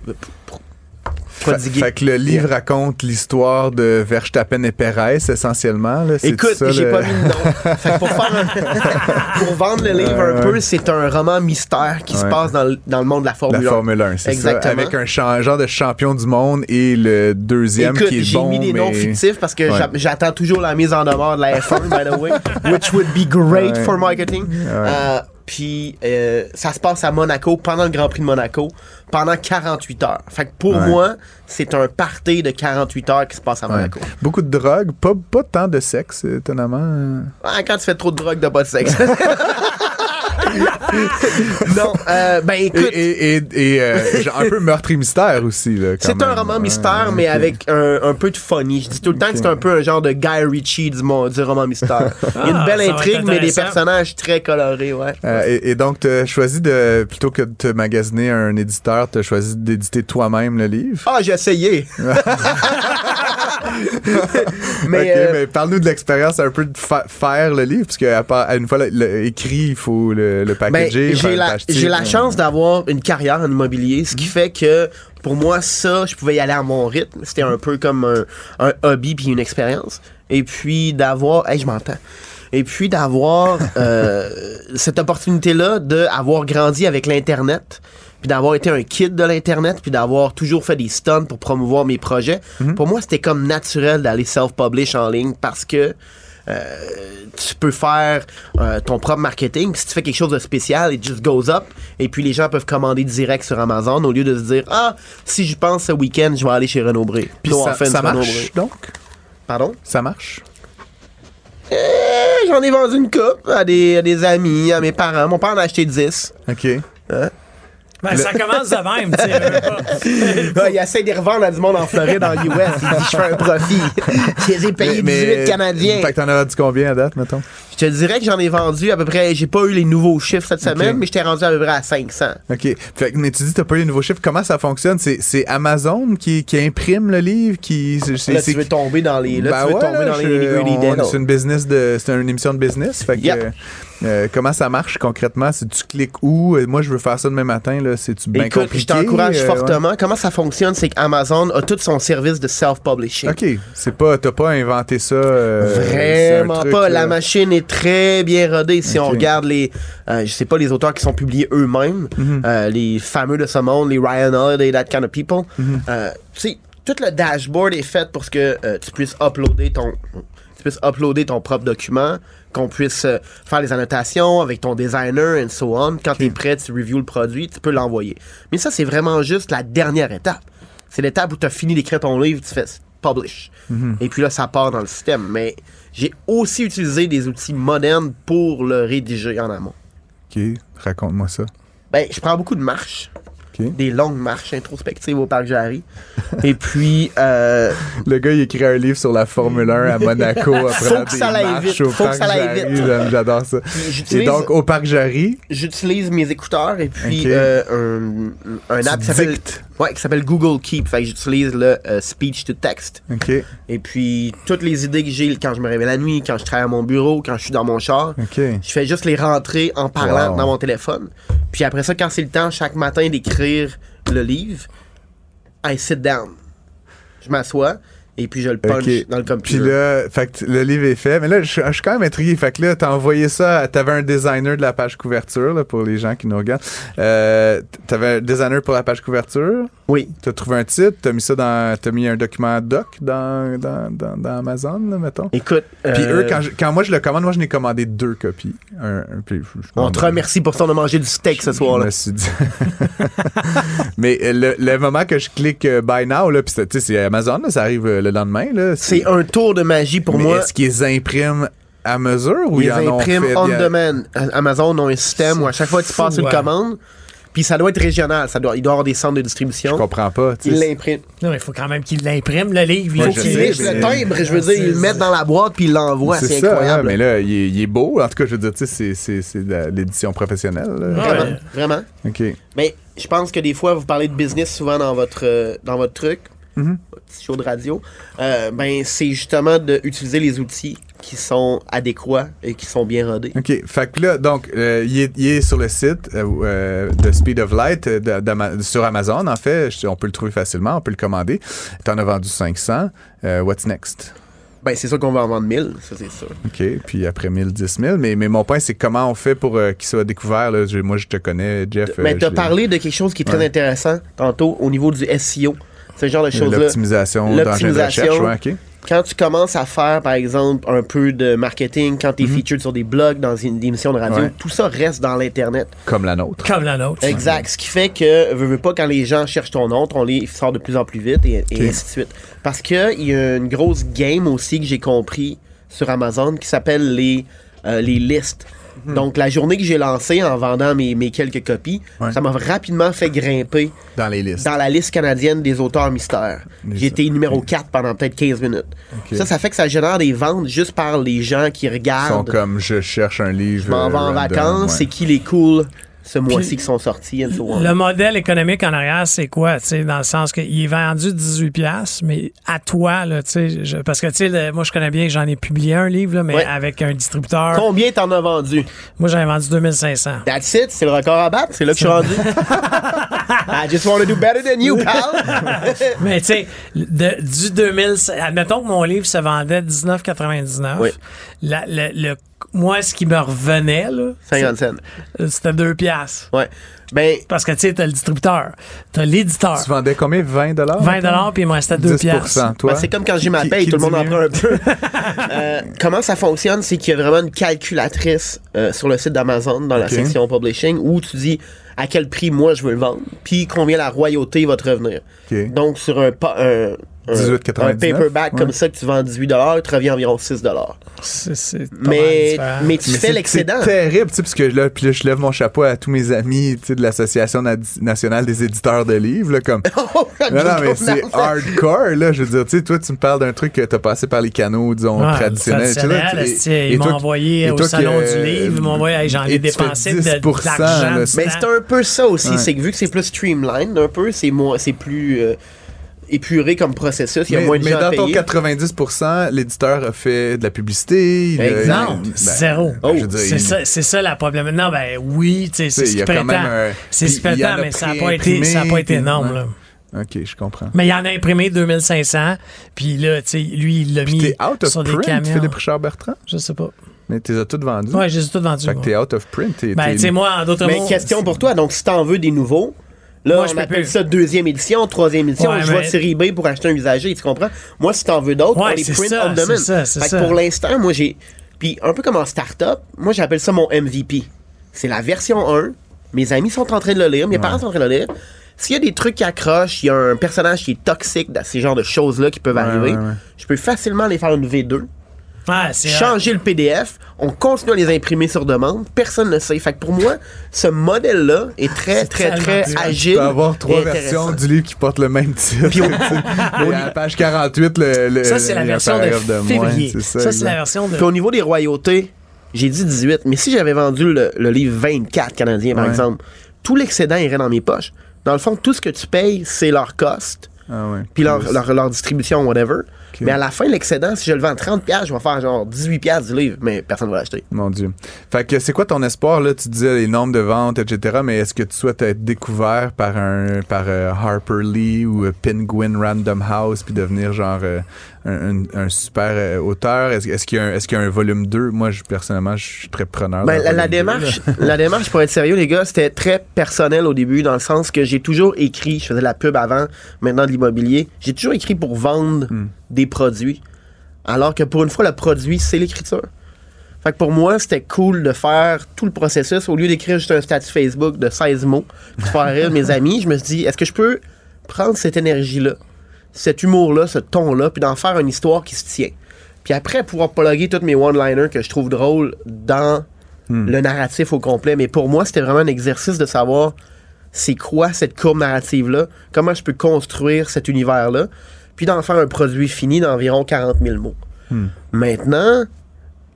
Speaker 2: Fait, que le livre raconte l'histoire de Verstappen et Perez, essentiellement. Là.
Speaker 6: Écoute, j'ai
Speaker 2: le-
Speaker 6: pas mis de nom. fait que pour, faire un- *laughs* pour vendre le livre un peu, c'est un roman mystère qui se passe dans le, dans le monde de la
Speaker 2: La
Speaker 6: Formule 1.
Speaker 2: Formule 1, c'est ça. Avec un genre de champion du monde et le deuxième
Speaker 6: Écoute,
Speaker 2: qui est
Speaker 6: j'ai
Speaker 2: bon,
Speaker 6: mis des
Speaker 2: mais...
Speaker 6: noms fictifs parce que
Speaker 2: Ouais.
Speaker 6: j'attends toujours la mise en demeure de la F1, by the way, *laughs* which would be great
Speaker 2: Ouais.
Speaker 6: for marketing. Euh, puis euh, ça se passe à Monaco pendant le Grand Prix de Monaco pendant 48 heures. Fait que pour
Speaker 2: Ouais.
Speaker 6: moi, c'est un party de 48 heures qui se passe à
Speaker 2: Ouais.
Speaker 6: Monaco.
Speaker 2: Beaucoup de drogue, pas, pas tant de sexe, étonnamment.
Speaker 6: Ah, quand tu fais trop de drogue, t'as pas de sexe. *laughs* *laughs* *laughs* non, euh, ben écoute,
Speaker 2: et, et- et, euh, genre un peu meurtre et mystère aussi.
Speaker 6: c'est un roman
Speaker 2: Ouais,
Speaker 6: mystère, mais avec un, un peu de funny. Je dis tout le temps que c'est un peu un genre de Guy Ritchie du, mon- du roman mystère. *laughs* Il y a une
Speaker 3: Ah,
Speaker 6: belle intrigue, mais des personnages très colorés, ouais.
Speaker 2: Euh, et, et donc, tu as choisi de, plutôt que de te magasiner un éditeur, tu as choisi d'éditer toi-même le livre?
Speaker 6: Ah, j'ai essayé. *laughs* *laughs* mais euh,
Speaker 2: mais parle-nous de l'expérience un peu de fa- faire le livre, parce qu'à à une fois le- le- écrit, il faut le, le
Speaker 6: Ben,
Speaker 2: packager.
Speaker 6: j'ai la, j'ai chance d'avoir une carrière en immobilier, ce qui
Speaker 2: Mhm.
Speaker 6: fait que pour moi, ça, je pouvais y aller à mon rythme. C'était un peu comme un, un hobby puis une expérience. Et puis d'avoir. Hey, je m'entends. Et puis d'avoir *laughs* euh, cette opportunité-là d'avoir grandi avec l'Internet, puis d'avoir été un kid de l'Internet, puis d'avoir toujours fait des stunts pour promouvoir mes projets.
Speaker 2: Mhm.
Speaker 6: Pour moi, c'était comme naturel d'aller self-publish en ligne parce que euh, tu peux faire euh, ton propre marketing. Si tu fais quelque chose de spécial, it just goes up. Et puis les gens peuvent commander direct sur Amazon au lieu de se dire Ah, si je pense ce week-end, je vais aller chez Renaud Bré.
Speaker 2: Puis ça, ça marche, donc?
Speaker 6: Pardon?
Speaker 2: Ça marche?
Speaker 6: Eh, J'en ai vendu une coupe à des, à des amis, à mes parents. Mon père en a acheté 10.
Speaker 2: OK.
Speaker 3: Ben, ça commence de même, tu sais. *laughs*
Speaker 6: Ouais, il essaie de les revendre à du monde en Floride, en US. Il dit Je fais un profit. *laughs* Je les ai payés 18 Canadiens.
Speaker 2: Fait que t'en as vendu combien à date, mettons?
Speaker 6: Je te dirais que j'en ai vendu à peu près. J'ai pas eu les nouveaux chiffres cette semaine, mais j'étais rendu à peu près à 500.
Speaker 2: OK. Fait que, mais tu dis que t'as pas eu les nouveaux chiffres. Comment ça fonctionne? C'est, c'est Amazon qui, qui imprime le livre? Qui, c'est, c'est-
Speaker 6: Là,
Speaker 2: c'est-
Speaker 6: tu veux tomber dans les. Là,
Speaker 2: Ben
Speaker 6: tu veux
Speaker 2: ouais,
Speaker 6: tomber
Speaker 2: là,
Speaker 6: dans les
Speaker 2: je- on-
Speaker 6: details.
Speaker 2: C'est une business de, c'est une émission de business. Fait que,
Speaker 6: Yep.
Speaker 2: euh, euh, comment ça marche concrètement? Si tu cliques où? Euh, Moi, je veux faire ça demain matin. Là, c'est-tu bien
Speaker 6: Écoute,
Speaker 2: compliqué?
Speaker 6: je t'encourage
Speaker 2: Euh,
Speaker 6: fortement. Comment ça fonctionne, c'est qu'Amazon a tout son service de self-publishing.
Speaker 2: OK. C'est pas, t'as pas inventé ça. euh,
Speaker 6: Vraiment
Speaker 2: truc,
Speaker 6: pas.
Speaker 2: là.
Speaker 6: La machine est très bien rodée. Si on regarde les, euh, je sais pas, les auteurs qui sont publiés eux-mêmes,
Speaker 2: Mhm.
Speaker 6: euh, les fameux de ce monde, les Ryan Holiday, that kind of people.
Speaker 2: Mhm.
Speaker 6: euh, tu sais, tout le dashboard est fait pour ce que tu puisses uploader ton, tu puisses uploader ton propre document, qu'on puisse faire les annotations avec ton designer and so on. Quand tu es prêt, tu reviews le produit, tu peux l'envoyer. Mais ça, c'est vraiment juste la dernière étape. C'est l'étape où tu as fini d'écrire ton livre, tu fais publish. Et puis là, ça part dans le système. Mais j'ai aussi utilisé des outils modernes pour le rédiger en amont.
Speaker 2: OK. Raconte-moi ça.
Speaker 6: Ben, je prends beaucoup de marches. Des longues marches introspectives au parc Jarry. *laughs* Et puis, euh,
Speaker 2: Le gars, il écrit un livre sur la Formule 1 à Monaco *laughs* après
Speaker 6: Faut que ça aille vite.
Speaker 2: au
Speaker 6: Faut que ça aille vite.
Speaker 2: J'adore ça. Et donc, au parc Jarry,
Speaker 6: j'utilise mes écouteurs et puis euh, un, un app qui s'appelle ouais, qui s'appelle Google Keep. Fait que j'utilise le euh, speech to text. Et puis, toutes les idées que j'ai quand je me réveille la nuit, quand je travaille à mon bureau, quand je suis dans mon char, je fais juste les rentrer en parlant
Speaker 2: Wow.
Speaker 6: dans mon téléphone. Puis après ça, quand c'est le temps, chaque matin d'écrire le livre, I sit down. Je m'assois et puis je le punch dans le
Speaker 2: Puis
Speaker 6: computer.
Speaker 2: là, fait le livre est fait. Mais là, je, je suis quand même intrigué. Fait que là, t'as envoyé ça. T'avais un designer de la page couverture, là, pour les gens qui nous regardent. Euh, t'avais un designer pour la page couverture?
Speaker 6: Oui.
Speaker 2: T'as trouvé un titre. T'as mis ça dans. T'as mis un document doc dans, dans, dans, dans Amazon, là, mettons?
Speaker 6: Écoute,
Speaker 2: Puis
Speaker 6: euh,
Speaker 2: eux, quand, je- quand moi je le commande, moi je n'ai commandé deux copies. Un, un- puis je- je
Speaker 6: on te remercie pour ça, on a mangé du steak ce
Speaker 2: Je
Speaker 6: soir-là.
Speaker 2: me suis dit. *laughs* Mais euh, le, le moment que je clique euh, Buy Now, là, puis c'est- tu sais, c'est Amazon, là, ça arrive euh, le lendemain. Là,
Speaker 6: C'est un tour de magie pour
Speaker 2: Mais
Speaker 6: moi.
Speaker 2: Est-ce qu'ils impriment à mesure ou
Speaker 6: Ils
Speaker 2: ils en ont
Speaker 6: impriment
Speaker 2: fait
Speaker 6: on
Speaker 2: il a-
Speaker 6: demand. Amazon ont un système où à chaque fois que tu passes une commande, puis ça doit être régional. Ça doit, il doit y avoir des centres de
Speaker 2: Je
Speaker 6: distribution.
Speaker 2: comprends pas. sais.
Speaker 6: l'impriment.
Speaker 3: Non, il faut quand même qu'il l'imprime, le livre. Il
Speaker 6: Faut
Speaker 2: je mais-
Speaker 6: le timbre, je veux dire, ils le mettent dans la boîte puis ils l'envoient. C'est incroyable.
Speaker 2: mais là, il est, il est beau. En tout cas, je veux dire, tu sais, c'est- c'est c'est de l'édition professionnelle. là.
Speaker 6: Vraiment,
Speaker 3: Ouais.
Speaker 6: vraiment.
Speaker 2: OK.
Speaker 6: Mais je pense que des fois, vous parlez de business souvent dans votre, euh, dans votre truc, Votre petit show de radio. Euh, ben, c'est justement d'utiliser les outils qui sont adéquats et qui sont bien rodés.
Speaker 2: OK. Fait que là, donc, euh, il, est, il est sur le site euh, euh, de Speed of Light de- sur Amazon, en fait. Je- On peut le trouver facilement, on peut le commander. T'en as vendu 500. Euh, what's next?
Speaker 6: Ben, c'est sûr qu'on va en vendre 1000, ça c'est sûr.
Speaker 2: OK. Puis après 1000, 10 000. Mais, mais mon point, c'est comment on fait pour qu'il soit découvert. Là? Je- moi, je te connais, Jeff.
Speaker 6: Mais t'as
Speaker 2: je l'ai-
Speaker 6: parlé de quelque chose qui est très
Speaker 2: Ouais.
Speaker 6: intéressant tantôt au niveau du SEO. Ce genre de choses-là.
Speaker 2: L'optimisation
Speaker 6: L'optimisation.
Speaker 2: recherche. Ouais, OK.
Speaker 6: Quand tu commences à faire, par exemple, un peu de marketing, quand tu es featured sur des blogs, dans une, des émissions de radio,
Speaker 2: Mhm. Ouais.
Speaker 6: tout ça reste dans l'Internet.
Speaker 2: Comme la nôtre.
Speaker 3: Comme la nôtre.
Speaker 6: Exact. Ce qui fait que, veux, veux pas, quand les gens cherchent ton nom, ton livre sort de plus en plus vite et, ainsi de suite. Parce qu'il y a une grosse game aussi que j'ai compris sur Amazon qui s'appelle les, euh, les listes.
Speaker 2: Mhm.
Speaker 6: Donc, la journée que j'ai lancée en vendant mes, mes quelques copies,
Speaker 2: Ouais.
Speaker 6: ça m'a rapidement fait grimper
Speaker 2: Dans les listes.
Speaker 6: dans la liste canadienne des auteurs mystères. Été numéro 4 pendant peut-être 15 minutes. Ça, ça fait que ça génère des ventes juste par les gens qui
Speaker 2: Ils sont
Speaker 6: regardent.
Speaker 2: comme je cherche un livre.
Speaker 6: Je m'en vais en vacances,
Speaker 2: ouais.
Speaker 6: c'est qui les cool? Ce mois-ci qui sont sortis. and so on.
Speaker 3: Le modèle économique en arrière, c'est quoi? tu sais, Dans le sens qu'il est vendu 18$, piastres, mais à toi, là, tu sais, je- parce que tu sais, le- moi je connais bien que j'en ai publié un livre, là, mais
Speaker 6: Ouais.
Speaker 3: avec un distributeur.
Speaker 6: Combien t'en as vendu?
Speaker 3: Moi j'en ai vendu 2500.
Speaker 6: That's it, c'est le record à battre, c'est là que je suis *laughs* rendu. I just want to do better than you, pal. *laughs*
Speaker 3: Mais tu sais, de- du 2000, admettons que mon livre se vendait 19,99.
Speaker 6: Oui.
Speaker 3: La- le, le- moi, ce qui me revenait, là,
Speaker 6: 50 cents.
Speaker 3: c'était 2 piastres.
Speaker 6: Ouais. Ben,
Speaker 3: Parce que tu sais, t'as le distributeur, t'as l'éditeur.
Speaker 2: Tu vendais combien? 20
Speaker 3: 20 puis il me restait 2
Speaker 2: 10
Speaker 3: piastres.
Speaker 2: toi?
Speaker 6: ben, c'est comme quand j'ai ma paye, tout le monde en prend un peu. *laughs* Euh, comment ça fonctionne, c'est qu'il y a vraiment une calculatrice euh, sur le site d'Amazon, dans la section publishing, où tu dis à quel prix moi je veux le vendre, puis combien la royauté va te revenir. Donc, sur un, un,
Speaker 2: 18,99,
Speaker 6: un paperback
Speaker 2: ouais.
Speaker 6: comme ça que tu vends 18 il te revient environ 6
Speaker 3: C'est- c'est pas mal
Speaker 6: mais, mais tu
Speaker 2: Mais
Speaker 6: fais l'excédent.
Speaker 2: C'est terrible, tu sais, parce que là, puis là, je lève mon chapeau à tous mes amis tu sais, de l'Association na- nationale des éditeurs de livres. Là, comme... *laughs*
Speaker 6: Oh,
Speaker 2: non, non, mais c'est hardcore. Là, je veux dire, tu sais, toi, tu me parles d'un truc que t'as passé par les canaux, disons,
Speaker 3: Ouais,
Speaker 2: traditionnels. tu sais, là,
Speaker 3: traditionnel,
Speaker 2: et-
Speaker 3: ils m'ont envoyé
Speaker 2: et
Speaker 3: au
Speaker 2: toi
Speaker 3: salon
Speaker 2: que-
Speaker 3: du livre, ils m'ont envoyé, j'en ai
Speaker 2: tu
Speaker 3: dépensé de,
Speaker 2: 10%,
Speaker 3: de l'argent.
Speaker 6: Mais c'est un peu ça aussi,
Speaker 2: Ouais.
Speaker 6: c'est que vu que c'est plus streamlined un peu, c'est plus euh, épuré comme processus, il y a
Speaker 2: mais,
Speaker 6: moins de
Speaker 2: mais
Speaker 6: gens à
Speaker 2: dans ton
Speaker 6: payer.
Speaker 2: 90%, l'éditeur a fait de la publicité. il a-
Speaker 6: Exact.
Speaker 3: Non,
Speaker 2: ben,
Speaker 3: zéro.
Speaker 2: ben, je veux dire,
Speaker 3: C'est
Speaker 2: il-
Speaker 3: ça, c'est ça la problème. Non, ben oui, tu c'est
Speaker 2: Tu un-
Speaker 3: C'est
Speaker 2: a
Speaker 3: mais ça n'a pas été, ça a pas été énorme, là.
Speaker 2: OK, je comprends.
Speaker 3: Mais il en a imprimé 2500, puis là, tu sais, lui, il l'a mis
Speaker 2: t'es out of
Speaker 3: sur des
Speaker 2: print,
Speaker 3: camions.
Speaker 2: Philippe Richard-Bertrand?
Speaker 3: Je sais pas.
Speaker 2: Mais t'es as toutes vendues?
Speaker 3: Ouais, j'ai tout vendu.
Speaker 2: Fait que t'es out of print. t'es-
Speaker 3: Ben, tu sais, moi, en d'autres
Speaker 6: Mais
Speaker 3: mots.
Speaker 6: question pour toi, donc si t'en veux des nouveaux, là
Speaker 3: Moi, je
Speaker 6: on
Speaker 3: peux
Speaker 6: appelle
Speaker 3: plus.
Speaker 6: ça deuxième édition, troisième édition,
Speaker 3: Ouais,
Speaker 6: je vais
Speaker 3: mais-
Speaker 6: sur eBay pour acheter un usager, tu comprends? Moi si t'en veux d'autres,
Speaker 3: Ouais,
Speaker 6: on les print
Speaker 3: ça,
Speaker 6: on
Speaker 3: c'est
Speaker 6: demand.
Speaker 3: ça, c'est
Speaker 6: Fait que
Speaker 3: ça.
Speaker 6: pour l'instant, moi j'ai puis un peu comme en start-up, moi j'appelle ça mon MVP. C'est la version 1. Mes amis sont en train de le lire, mes parents sont en train de le lire. S'il y a des trucs qui accrochent, il y a un personnage qui est toxique dans ces genres de choses-là qui peuvent arriver, je peux facilement aller faire une V2.
Speaker 3: Ouais,
Speaker 6: changer le PDF, on continue à les imprimer sur demande, personne ne sait. Fait que pour moi, ce modèle-là est très, très, très agile.
Speaker 2: Tu peux avoir trois versions du livre qui portent le même titre.
Speaker 6: Puis on- *laughs*
Speaker 2: à la page 48, le, le-
Speaker 3: Ça, c'est la version de
Speaker 2: moins,
Speaker 3: février. ça, c'est la version de.
Speaker 6: Puis au niveau des royautés, j'ai dit 18, mais si j'avais vendu le, le livre 24 canadien, par
Speaker 2: Ouais.
Speaker 6: exemple, tout l'excédent irait dans mes poches. Dans le fond, tout ce que tu payes, c'est leur cost,
Speaker 2: Ah ouais.
Speaker 6: puis leur,
Speaker 2: Plus.
Speaker 6: leur, leur distribution, whatever. Mais à la fin, l'excédent, si je le vends 30$, piastres, je vais faire genre 18$ piastres du livre, mais personne ne va l'acheter.
Speaker 2: Mon Dieu. Fait que c'est quoi ton espoir, là? Tu disais les nombres de ventes, etc., mais est-ce que tu souhaites être découvert par un par euh, Harper Lee ou euh, Penguin Random House puis devenir genre euh, un, super euh, auteur? Est-ce, qu'il y a un, est-ce qu'il y a un volume 2? Moi, je, personnellement, je suis très preneur.
Speaker 6: Ben, la, démarche, *laughs* la démarche, pour être sérieux, les gars, c'était très personnel au début, dans le sens que j'ai toujours écrit, je faisais de la pub avant, maintenant de l'immobilier, j'ai toujours écrit pour vendre
Speaker 2: Hmm.
Speaker 6: des produits, alors que pour une fois, le produit, c'est l'écriture. Fait que pour moi, c'était cool de faire tout le processus, au lieu d'écrire juste un statut Facebook de 16 mots, de faire rire *laughs* mes amis, je me suis dit, est-ce que je peux prendre cette énergie-là, cet humour-là, ce ton-là, puis d'en faire une histoire qui se tient. Puis après, pouvoir plugger tous mes one-liners que je trouve drôles dans le narratif au complet. Mais pour moi, c'était vraiment un exercice de savoir c'est quoi cette courbe narrative-là, comment je peux construire cet univers-là, puis d'en faire un produit fini d'environ 40 000 mots. Maintenant,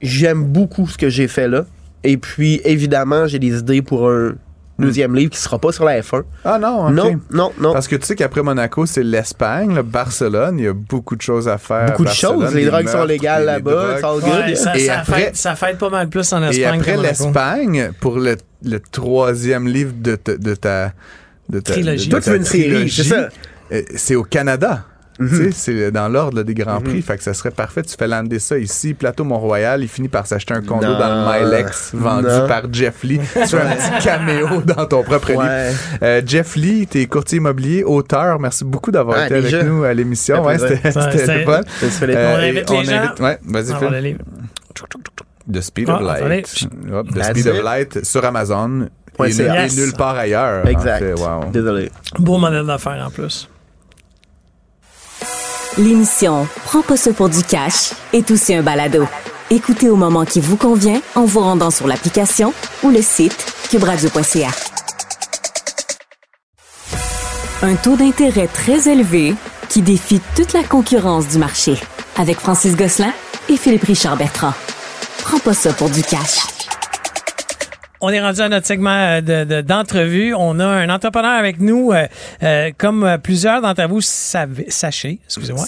Speaker 6: j'aime beaucoup ce que j'ai fait là. Et puis, évidemment, j'ai des idées pour un deuxième livre qui sera pas sur la F1.
Speaker 2: Ah non.
Speaker 6: Non, non, non.
Speaker 2: Parce que tu sais qu'après Monaco, c'est l'Espagne, Barcelone, il y a beaucoup de choses à faire.
Speaker 6: Beaucoup de choses. Les drogues sont légales
Speaker 2: les- les
Speaker 6: là-bas.
Speaker 2: drogues.
Speaker 6: It's all good.
Speaker 3: Ouais, ça,
Speaker 2: Et
Speaker 3: ça,
Speaker 2: après-
Speaker 3: fête, ça fête pas mal plus en Espagne.
Speaker 2: Et après l'Espagne, pour le, le troisième livre de, ta- de ta... De ta
Speaker 3: Trilogie.
Speaker 2: de
Speaker 6: Toi,
Speaker 2: ta
Speaker 6: tu veux une série, c'est ça?
Speaker 2: euh, C'est au Canada.
Speaker 6: Mhm.
Speaker 2: Tu c'est dans l'ordre des Grands Prix. Fait que ça serait parfait. Tu fais lander ça ici, Plateau Mont-Royal. Il finit par s'acheter un condo
Speaker 6: Non.
Speaker 2: dans le Milex vendu
Speaker 6: Non.
Speaker 2: par Jeff Lee. *laughs* tu fais un petit caméo dans ton propre livre.
Speaker 6: Ouais.
Speaker 2: Euh, Jeff Lee, t'es courtier immobilier, auteur. Merci beaucoup d'avoir
Speaker 6: Ah,
Speaker 2: été avec nous à l'émission. Ouais,
Speaker 6: fait
Speaker 2: c'était
Speaker 6: les-
Speaker 2: Euh,
Speaker 3: On invite les gens.
Speaker 2: Ouais, vas-y,
Speaker 3: Ah, on
Speaker 2: The Speed
Speaker 3: Ah,
Speaker 2: of Light.
Speaker 3: attendez.
Speaker 2: Hop, The Speed of Light sur Amazon. Et,
Speaker 3: Yes.
Speaker 2: nulle part ailleurs. en
Speaker 6: Exact.
Speaker 2: fait. Wow.
Speaker 6: Désolé.
Speaker 3: Beau modèle d'affaires en plus.
Speaker 1: L'émission Prends pas ça pour du cash est aussi un balado. Écoutez au moment qui vous convient en vous rendant sur l'application ou le site cubradio.ca. Un taux d'intérêt très élevé qui défie toute la concurrence du marché. Avec Francis Gosselin et Philippe Richard Bertrand. Prends pas ça pour du cash.
Speaker 3: On est rendu à notre segment euh, de- de- d'entrevue. On a un entrepreneur avec nous, euh, euh, comme plusieurs d'entre vous savez, sachez, excusez-moi.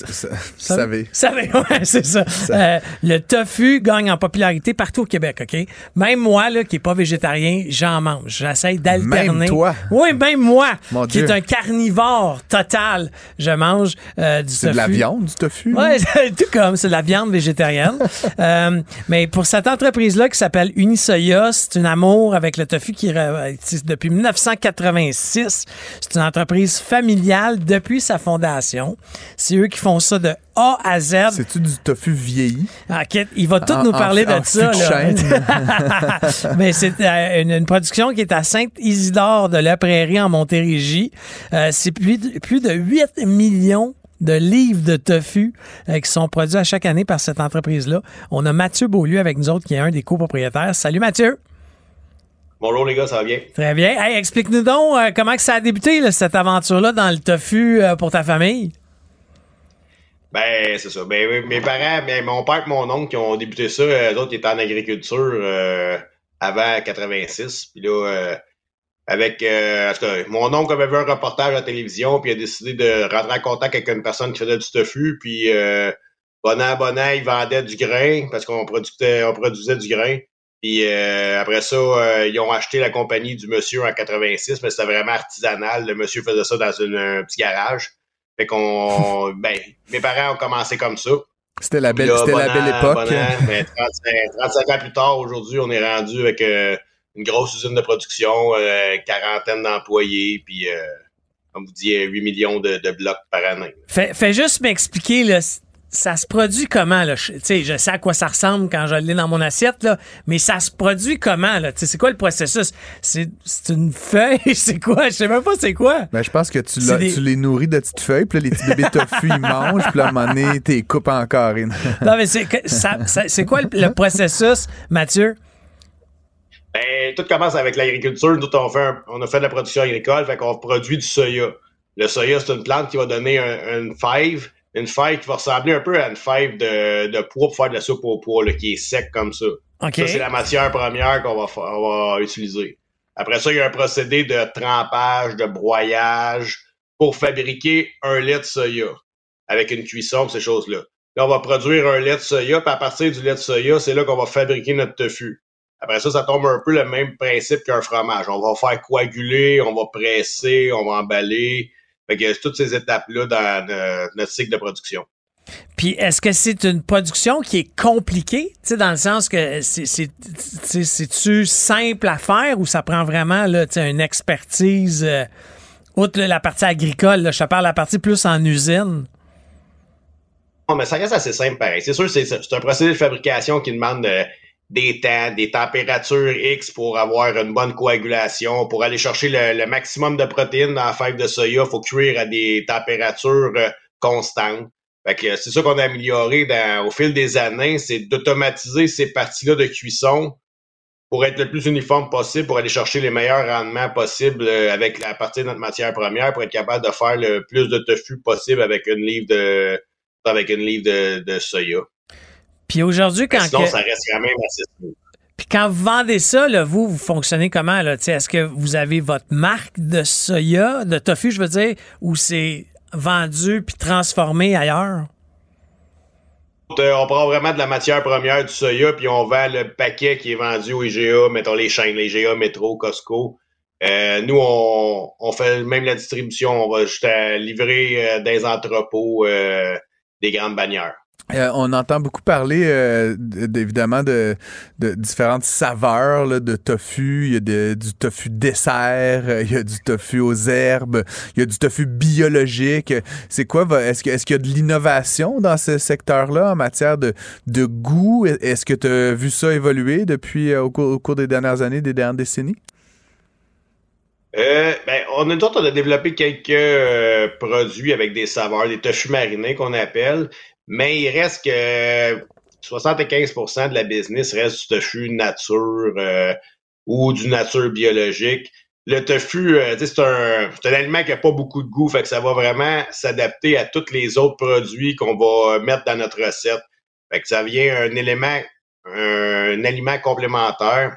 Speaker 2: Savez.
Speaker 3: Savez, *laughs* ouais, c'est ça. Euh, le tofu gagne en popularité partout au Québec, OK? Même moi, là, qui est pas végétarien, j'en mange. J'essaie d'alterner.
Speaker 2: Même toi?
Speaker 3: Oui, même moi,
Speaker 2: Mon
Speaker 3: qui
Speaker 2: Dieu.
Speaker 3: est un carnivore total, je mange du
Speaker 2: C'est
Speaker 3: tofu.
Speaker 2: de la viande, du tofu?
Speaker 3: Ouais, *laughs* tout comme, c'est de la viande végétarienne. *laughs* Euh, mais pour cette entreprise-là qui s'appelle Unisoya, c'est un amour avec le tofu qui c'est depuis 1986. C'est une entreprise familiale depuis sa fondation. C'est eux qui font ça de A à Z.
Speaker 2: C'est-tu du tofu vieilli?
Speaker 3: Ah, il va tout
Speaker 2: En-
Speaker 3: nous parler
Speaker 2: en
Speaker 3: de ça. là. *laughs* Mais c'est euh, une, une production qui est à Saint-Isidore de la Prairie en Montérégie. Euh, c'est plus de, plus de 8 millions de livres de tofu euh, qui sont produits à chaque année par cette entreprise-là. On a Mathieu Beaulieu avec nous autres qui est un des copropriétaires. Salut Mathieu.
Speaker 7: Bonjour les gars, ça va bien?
Speaker 3: Très bien. Hey, explique-nous donc euh, comment que ça a débuté là, cette aventure-là dans le tofu euh, pour ta famille?
Speaker 7: Ben, c'est ça. Ben, mes- mes parents, ben, mon père et mon oncle qui ont débuté ça, eux autres étaient en agriculture euh, avant 86. Puis là, avec euh, en tout cas, mon oncle avait vu un reportage à la télévision, puis il a décidé de rentrer en contact avec une personne qui faisait du tofu, puis euh, bon an, bon an, il vendait du grain parce qu'on produisait, on produisait du grain. Puis euh, après ça, euh, ils ont acheté la compagnie du monsieur en 86, mais c'était vraiment artisanal. Le monsieur faisait ça dans une- un petit garage. Fait qu'on, *laughs* ben, mes parents ont commencé comme ça.
Speaker 2: C'était la belle,
Speaker 7: Puis là,
Speaker 2: c'était la
Speaker 7: bon
Speaker 2: belle
Speaker 7: an,
Speaker 2: époque.
Speaker 7: bon an, mais 35, 35 ans plus tard, aujourd'hui, on est rendu avec euh, une grosse usine de production, euh, quarantaine d'employés, puis, euh, comme vous dites, 8 millions de, de blocs par année.
Speaker 3: Fais, fais juste m'expliquer, ça se produit comment là? Je, je sais à quoi ça ressemble quand je l'ai dans mon assiette là, mais ça se produit comment là? C'est quoi le processus? C'est une feuille, *laughs* c'est quoi? Je sais même pas c'est quoi.
Speaker 2: Ben, je pense que tu, tu les nourris de petites feuilles, puis les petits bébés tofu ils mangent, puis à un moment donné t'es coupes en carré.
Speaker 3: non mais c'est c'est quoi le, processus, Mathieu?
Speaker 7: Ben, tout commence avec l'agriculture. Nous, on, fait on a fait de la production agricole, fait qu'on produit du soya. Le soya, c'est une plante qui va donner une fève une fève qui va ressembler un peu à une fève de, de pois pour faire de la soupe au pois, qui est sec comme ça. Ça, c'est la matière première qu'on va, va utiliser. Après ça, il y a un procédé de trempage, de broyage pour fabriquer un lait de soya avec une cuisson, ces choses-là. Là, on va produire un lait de soya, puis à partir du lait de soya, c'est là qu'on va fabriquer notre tofu. Après ça, ça tombe un peu le même principe qu'un fromage. On va faire coaguler, on va presser, on va emballer, fait que toutes ces étapes-là dans euh, notre cycle de production.
Speaker 3: Puis est-ce que c'est une production qui est compliquée, tu sais, dans le sens que c'est-tu simple à faire ou ça prend vraiment là, une expertise, euh, outre la partie agricole, là, je te parle de la partie plus en usine?
Speaker 7: Non, mais ça reste assez simple pareil. C'est sûr, c'est un procédé de fabrication qui demande euh, des temps, des températures X pour avoir une bonne coagulation. Pour aller chercher le, maximum de protéines dans la fève de soya, faut cuire à des températures euh, constantes. Fait que c'est ça qu'on a amélioré au fil des années, c'est d'automatiser ces parties-là de cuisson pour être le plus uniforme possible, pour aller chercher les meilleurs rendements possibles euh, avec la partie de notre matière première, pour être capable de faire le plus de tofu possible avec une livre de avec une livre de, de soya.
Speaker 3: Puis aujourd'hui, quand.
Speaker 7: Sinon, ça reste quand même assez
Speaker 3: Puis quand vous vendez ça, là, vous, vous fonctionnez comment? Est-ce que vous avez votre marque de soya, de tofu, je veux dire, ou c'est vendu puis transformé ailleurs?
Speaker 7: Euh, on prend vraiment de la matière première du soya, puis on vend le paquet qui est vendu au IGA, mettons les chaînes, les IGA, Métro, Costco. Euh, nous, on, on, fait même la distribution. On va juste livrer euh, des entrepôts des grandes bannières.
Speaker 2: Euh, on entend beaucoup parler, euh, évidemment, de, différentes saveurs de tofu. Il y a du tofu dessert, euh, il y a du tofu aux herbes, il y a du tofu biologique. C'est quoi? Est-ce qu'il est y a de l'innovation dans ce secteur-là en matière de, goût? Est-ce que tu as vu ça évoluer depuis au cours, des dernières années, des dernières décennies?
Speaker 7: ben, on, a, on a développé quelques produits avec des saveurs, des tofu marinés qu'on appelle, mais il reste que 75% de la business reste du tofu nature euh, ou du nature biologique. Le tofu, euh, c'est un, un, aliment qui n'a pas beaucoup de goût, fait que ça va vraiment s'adapter à tous les autres produits qu'on va mettre dans notre recette. Fait que ça vient un élément, un, aliment complémentaire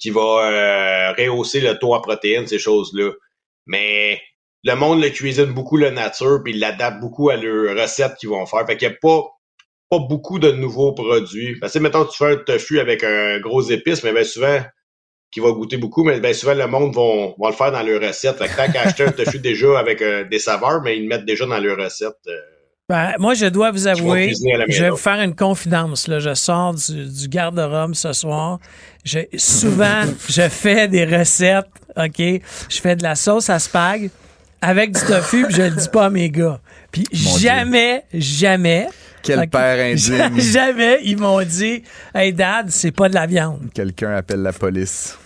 Speaker 7: qui va euh, rehausser le taux en protéines, ces choses-là. Mais le monde le cuisine beaucoup le nature, puis il l'adapte beaucoup à leurs recettes qu'ils vont faire. Fait qu'il n'y a pas, pas beaucoup de nouveaux produits. Parce que, mettons, tu fais un tofu avec un gros épice, mais bien souvent, qui va goûter beaucoup, mais bien souvent, le monde va, le faire dans leurs recettes. Fait que tant qu'acheter un tofu *laughs* déjà avec euh, des saveurs, mais ils le mettent déjà dans leurs recettes. Euh,
Speaker 3: ben, moi, je dois vous avouer, je vais vous faire une confidence. Là. Je sors du, du garde-robe ce soir. Je, souvent, *laughs* je fais des recettes, OK? Je fais de la sauce à spag avec du tofu, puis je le dis pas à mes gars. Puis jamais, jamais.
Speaker 2: Quel père indigne. *laughs*
Speaker 3: Jamais ils m'ont dit Hey dad, c'est pas de la viande.
Speaker 2: Quelqu'un appelle la police.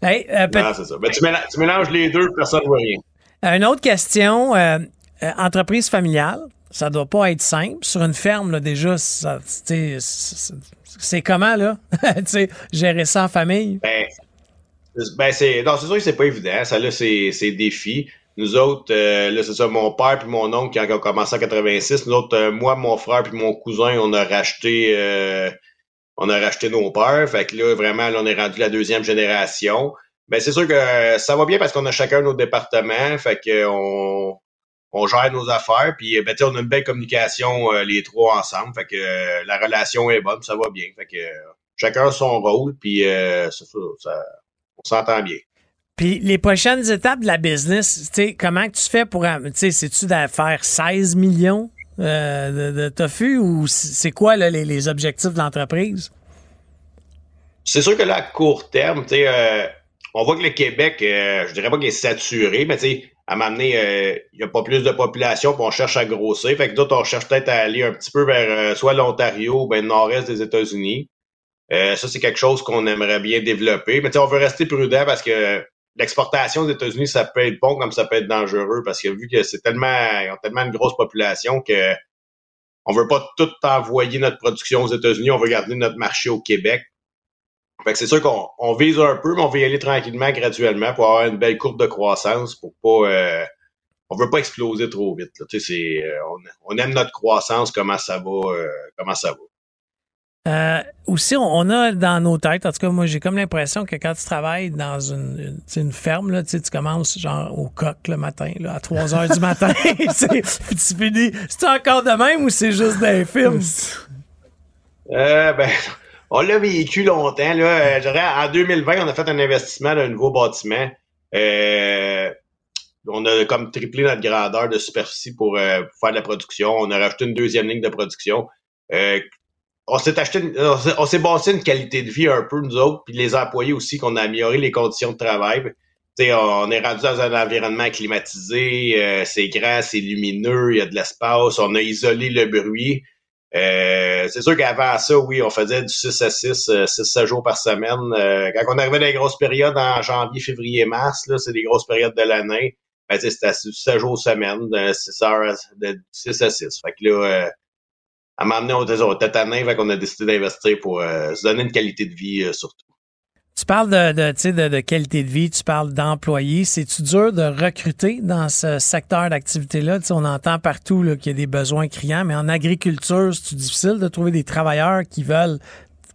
Speaker 7: Hey, euh, non, c'est ça. Ben, tu, mélanges, les deux, personne ne voit rien.
Speaker 3: Une autre question. Euh, euh, entreprise familiale, ça doit pas être simple. Sur une ferme, là, déjà, c'est comment, là? *laughs* gérer ça en famille?
Speaker 7: Ben, ben c'est, non, c'est sûr que c'est pas évident. Ça, là, c'est, c'est défi. Nous autres, euh, là, c'est ça, mon père puis mon oncle, qui ont commencé en 86, nous autres, euh, moi, mon frère puis mon cousin, on a racheté euh, on a racheté nos peurs. Fait que là, vraiment, là, on est rendu la deuxième génération. Mais c'est sûr que ça va bien parce qu'on a chacun notre département. Fait que on, on gère nos affaires. Puis ben, on a une belle communication les trois ensemble. Fait que la relation est bonne, ça va bien. Fait que chacun son rôle, puis ça, ça, on s'entend bien.
Speaker 3: Puis les prochaines étapes de la business, tu sais, comment tu fais pour, tu sais, c'est-tu faire 16 millions euh, de, tofu ou c'est quoi les, objectifs de l'entreprise?
Speaker 7: C'est sûr que là, à court terme, tu sais, euh, on voit que le Québec, euh, je dirais pas qu'il est saturé, mais tu sais, à m'amener, il n'y a pas plus de population, puis on cherche à grossir. Fait que d'autres, on cherche peut-être à aller un petit peu vers soit l'Ontario ou ben, le nord-est des États-Unis. ça, c'est quelque chose qu'on aimerait bien développer. Mais on veut rester prudent parce que l'exportation aux États-Unis, ça peut être bon comme ça peut être dangereux parce que vu que c'est tellement, ils ont tellement une grosse population que on veut pas tout envoyer notre production aux États-Unis, on veut garder notre marché au Québec. Fait que c'est sûr qu'on vise un peu, mais on veut y aller tranquillement, graduellement, pour avoir une belle courbe de croissance, pour pas euh, on veut pas exploser trop vite. Là. Tu sais, c'est, euh, on, aime notre croissance, comment ça va, euh, comment ça va.
Speaker 3: Euh, aussi, on, a dans nos têtes, en tout cas, moi, j'ai comme l'impression que quand tu travailles dans une, ferme, là, tu commences genre au coq le matin, là, à 3 heures du matin. *laughs* tu finis. C'est encore de même ou c'est juste des films?
Speaker 7: Euh, ben, on l'a vécu longtemps. Là. Euh, en 2020, on a fait un investissement dans un nouveau bâtiment. Euh, on a comme triplé notre grandeur de superficie pour, faire de la production. On a rajouté une deuxième ligne de production. On s'est acheté, on s'est bâti une qualité de vie un peu, nous autres, puis les employés aussi, qu'on a amélioré les conditions de travail. sais, on est rendu dans un environnement climatisé, euh, c'est grand, c'est lumineux, il y a de l'espace, on a isolé le bruit. Euh, c'est sûr qu'avant ça, oui, on faisait du 6 à 6, 6 7 jours par semaine. Euh, quand on arrivait dans les grosses périodes en janvier, février, mars, là, c'est des grosses périodes de l'année. Ben, c'était 7 jours semaine, de 6 heures, de 6 à 6. Fait que là, à m'amener au trésor tétanin, fait qu'on a décidé d'investir pour euh, se donner une qualité de vie euh, surtout.
Speaker 3: Tu parles de, de, de, de, qualité de vie, tu parles d'employés. C'est-tu dur de recruter dans ce secteur d'activité-là? On entend partout qu'il y a des besoins criants, mais en agriculture, c'est difficile de trouver des travailleurs qui veulent?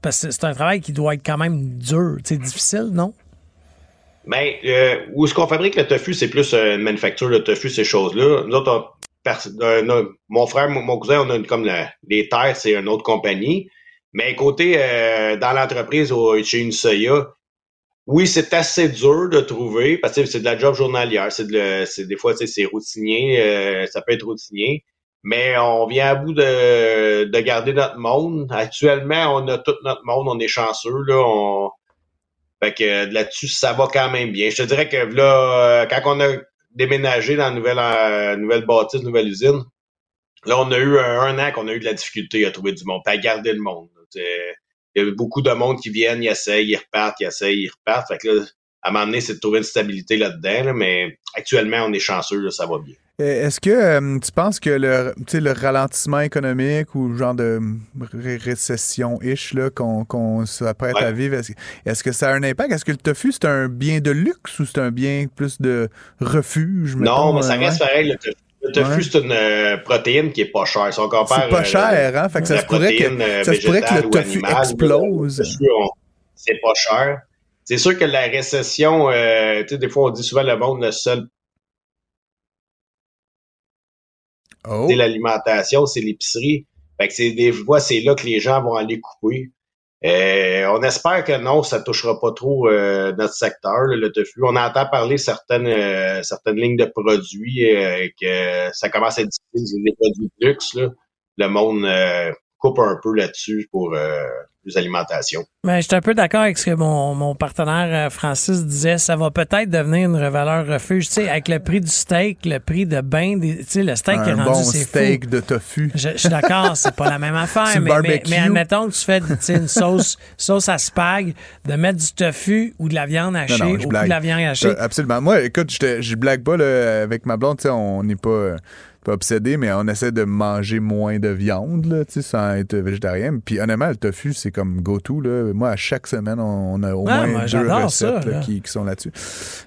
Speaker 3: Parce que c'est un travail qui doit être quand même dur. C'est difficile, non?
Speaker 7: Ben, euh, où est-ce qu'on fabrique le tofu, c'est plus une manufacture de tofu, ces choses-là. Nous autres, mon frère, mon, cousin, on a comme les terres, c'est une autre compagnie. Mais côté euh, dans l'entreprise chez une Soya, oui, c'est assez dur de trouver parce que c'est de la job journalière. C'est de des fois c'est routinier, euh, ça peut être routinier. Mais on vient à bout de, de garder notre monde. Actuellement, on a tout notre monde, on est chanceux. Là, on, fait que là-dessus, ça va quand même bien. Je te dirais que là, quand on a déménager dans la nouvelle, euh, nouvelle bâtisse, nouvelle usine. Là, on a eu un, an qu'on a eu de la difficulté à trouver du monde, à garder le monde. Il y a beaucoup de monde qui viennent, ils essayent, ils repartent, ils essayent, ils repartent. Fait que là, à un moment donné, c'est de trouver une stabilité là-dedans, mais actuellement, on est chanceux, ça va bien.
Speaker 2: Est-ce que euh, tu penses que le, le ralentissement économique ou le genre de récession-ish qu'on s'apprête à vivre, est-ce que ça a un impact? Est-ce que le tofu, c'est un bien de luxe ou c'est un bien plus de refuge?
Speaker 7: Non, mais ça reste pareil. Le tofu, le tofu c'est une euh, protéine qui est pas chère.
Speaker 2: c'est pas euh, cher, hein? Fait que ça se pourrait que, ça se pourrait que le tofu explose.
Speaker 7: C'est pas cher. C'est sûr que la récession, des fois, on dit souvent le monde, le seul
Speaker 2: Oh.
Speaker 7: L'alimentation, c'est l'épicerie. Fait que c'est des fois, c'est là que les gens vont aller couper. Euh, on espère que non, ça touchera pas trop euh, notre secteur, le tofu. On entend parler certaines euh, certaines lignes de produits que ça commence à être difficile, des produits de luxe. Là. Le monde coupe un peu là-dessus pour plus alimentation.
Speaker 3: Mais je suis un peu d'accord avec ce que mon, mon partenaire euh, Francis disait. Ça va peut-être devenir une valeur refuge. Tu sais, avec le prix du steak, le prix de bain, tu sais, le steak
Speaker 2: un
Speaker 3: qui est rendu,
Speaker 2: bon steak de tofu.
Speaker 3: Je, suis d'accord, c'est pas la même *laughs* affaire. mais, mais, mais, admettons que tu fais une sauce, sauce à spag, de mettre du tofu ou de la viande hachée ou de la viande hachée.
Speaker 2: Absolument. Moi, écoute, je blague pas là, avec ma blonde. Tu sais, on n'est pas pas obsédé, mais on essaie de manger moins de viande, là, sans être végétarien. Puis honnêtement, le tofu, c'est comme go-to. Moi, à chaque semaine, on, a au ah, moins deux recettes qui, sont là-dessus.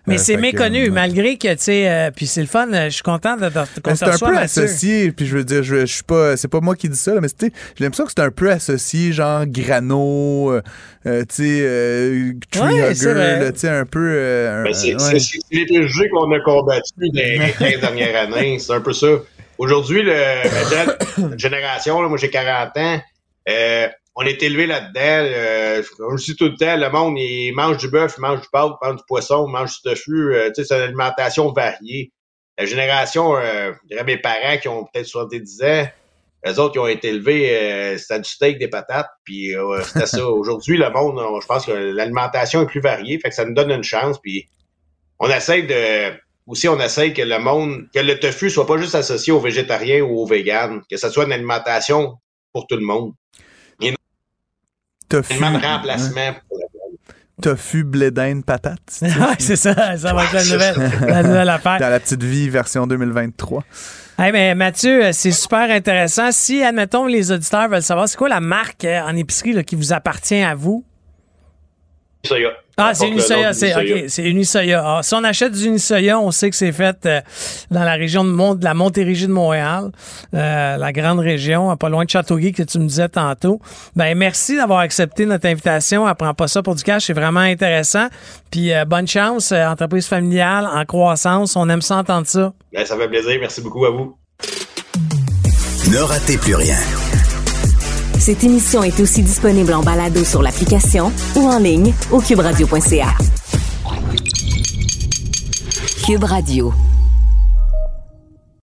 Speaker 3: Mais euh, c'est méconnu, malgré que, tu sais, euh, puis c'est le fun, je suis content de,
Speaker 2: de C'est un peu associé, puis je veux dire, je, je suis pas, c'est pas moi qui dis ça, là, mais j'ai l'impression que c'est un peu associé, genre grano, euh, tu sais, tree hugger, tu sais, un peu...
Speaker 7: Ben, c'est les préjugés qu'on a combattus dans les *laughs* 15 dernières années, c'est un peu ça. Aujourd'hui, le, la génération, moi j'ai 40 ans, euh, on est élevé là-dedans. Euh, je dis tout le temps, le monde, il mange du bœuf, il mange du pâte, il mange du poisson, il mange du tofu. Euh, tu sais, c'est une alimentation variée. La génération, euh, je dirais mes parents qui ont peut-être 70 ans, les autres qui ont été élevés, euh, c'était du steak, des patates, puis euh, c'était ça. *laughs* Aujourd'hui, le monde, je pense que l'alimentation est plus variée, fait que ça nous donne une chance, puis on essaie de aussi, on essaye que le monde, que le tofu soit pas juste associé aux végétariens ou aux véganes, que ça soit une alimentation pour tout le monde.
Speaker 2: Tofu.
Speaker 7: Tellement de remplacement pour la
Speaker 2: Tofu, blé d'Inde, patate.
Speaker 3: C'est ça? *laughs* Ça va être nouvelle, la nouvelle affaire.
Speaker 2: Dans la petite vie version 2023.
Speaker 3: Hey, mais Mathieu, euh, c'est super intéressant. Si, admettons, les auditeurs veulent savoir, c'est quoi la marque euh, en épicerie là, qui vous appartient à vous?
Speaker 7: Unisoya.
Speaker 3: Ah, c'est Unisoya, c'est ok, c'est Unisoya. Ah, si on achète du Unisoya, on sait que c'est fait euh, dans la région de, Mont, de la Montérégie de Montréal, euh, la grande région, pas loin de Châteauguay que tu me disais tantôt. Ben merci d'avoir accepté notre invitation. Apprends pas ça pour du cash, c'est vraiment intéressant. Puis euh, bonne chance, euh, entreprise familiale en croissance, on aime ça entendre ça.
Speaker 7: Ben, ça fait plaisir. Merci beaucoup à vous.
Speaker 8: Ne ratez plus rien.
Speaker 1: Cette émission est aussi disponible en balado sur l'application ou en ligne au cuberadio.ca. Cube Radio.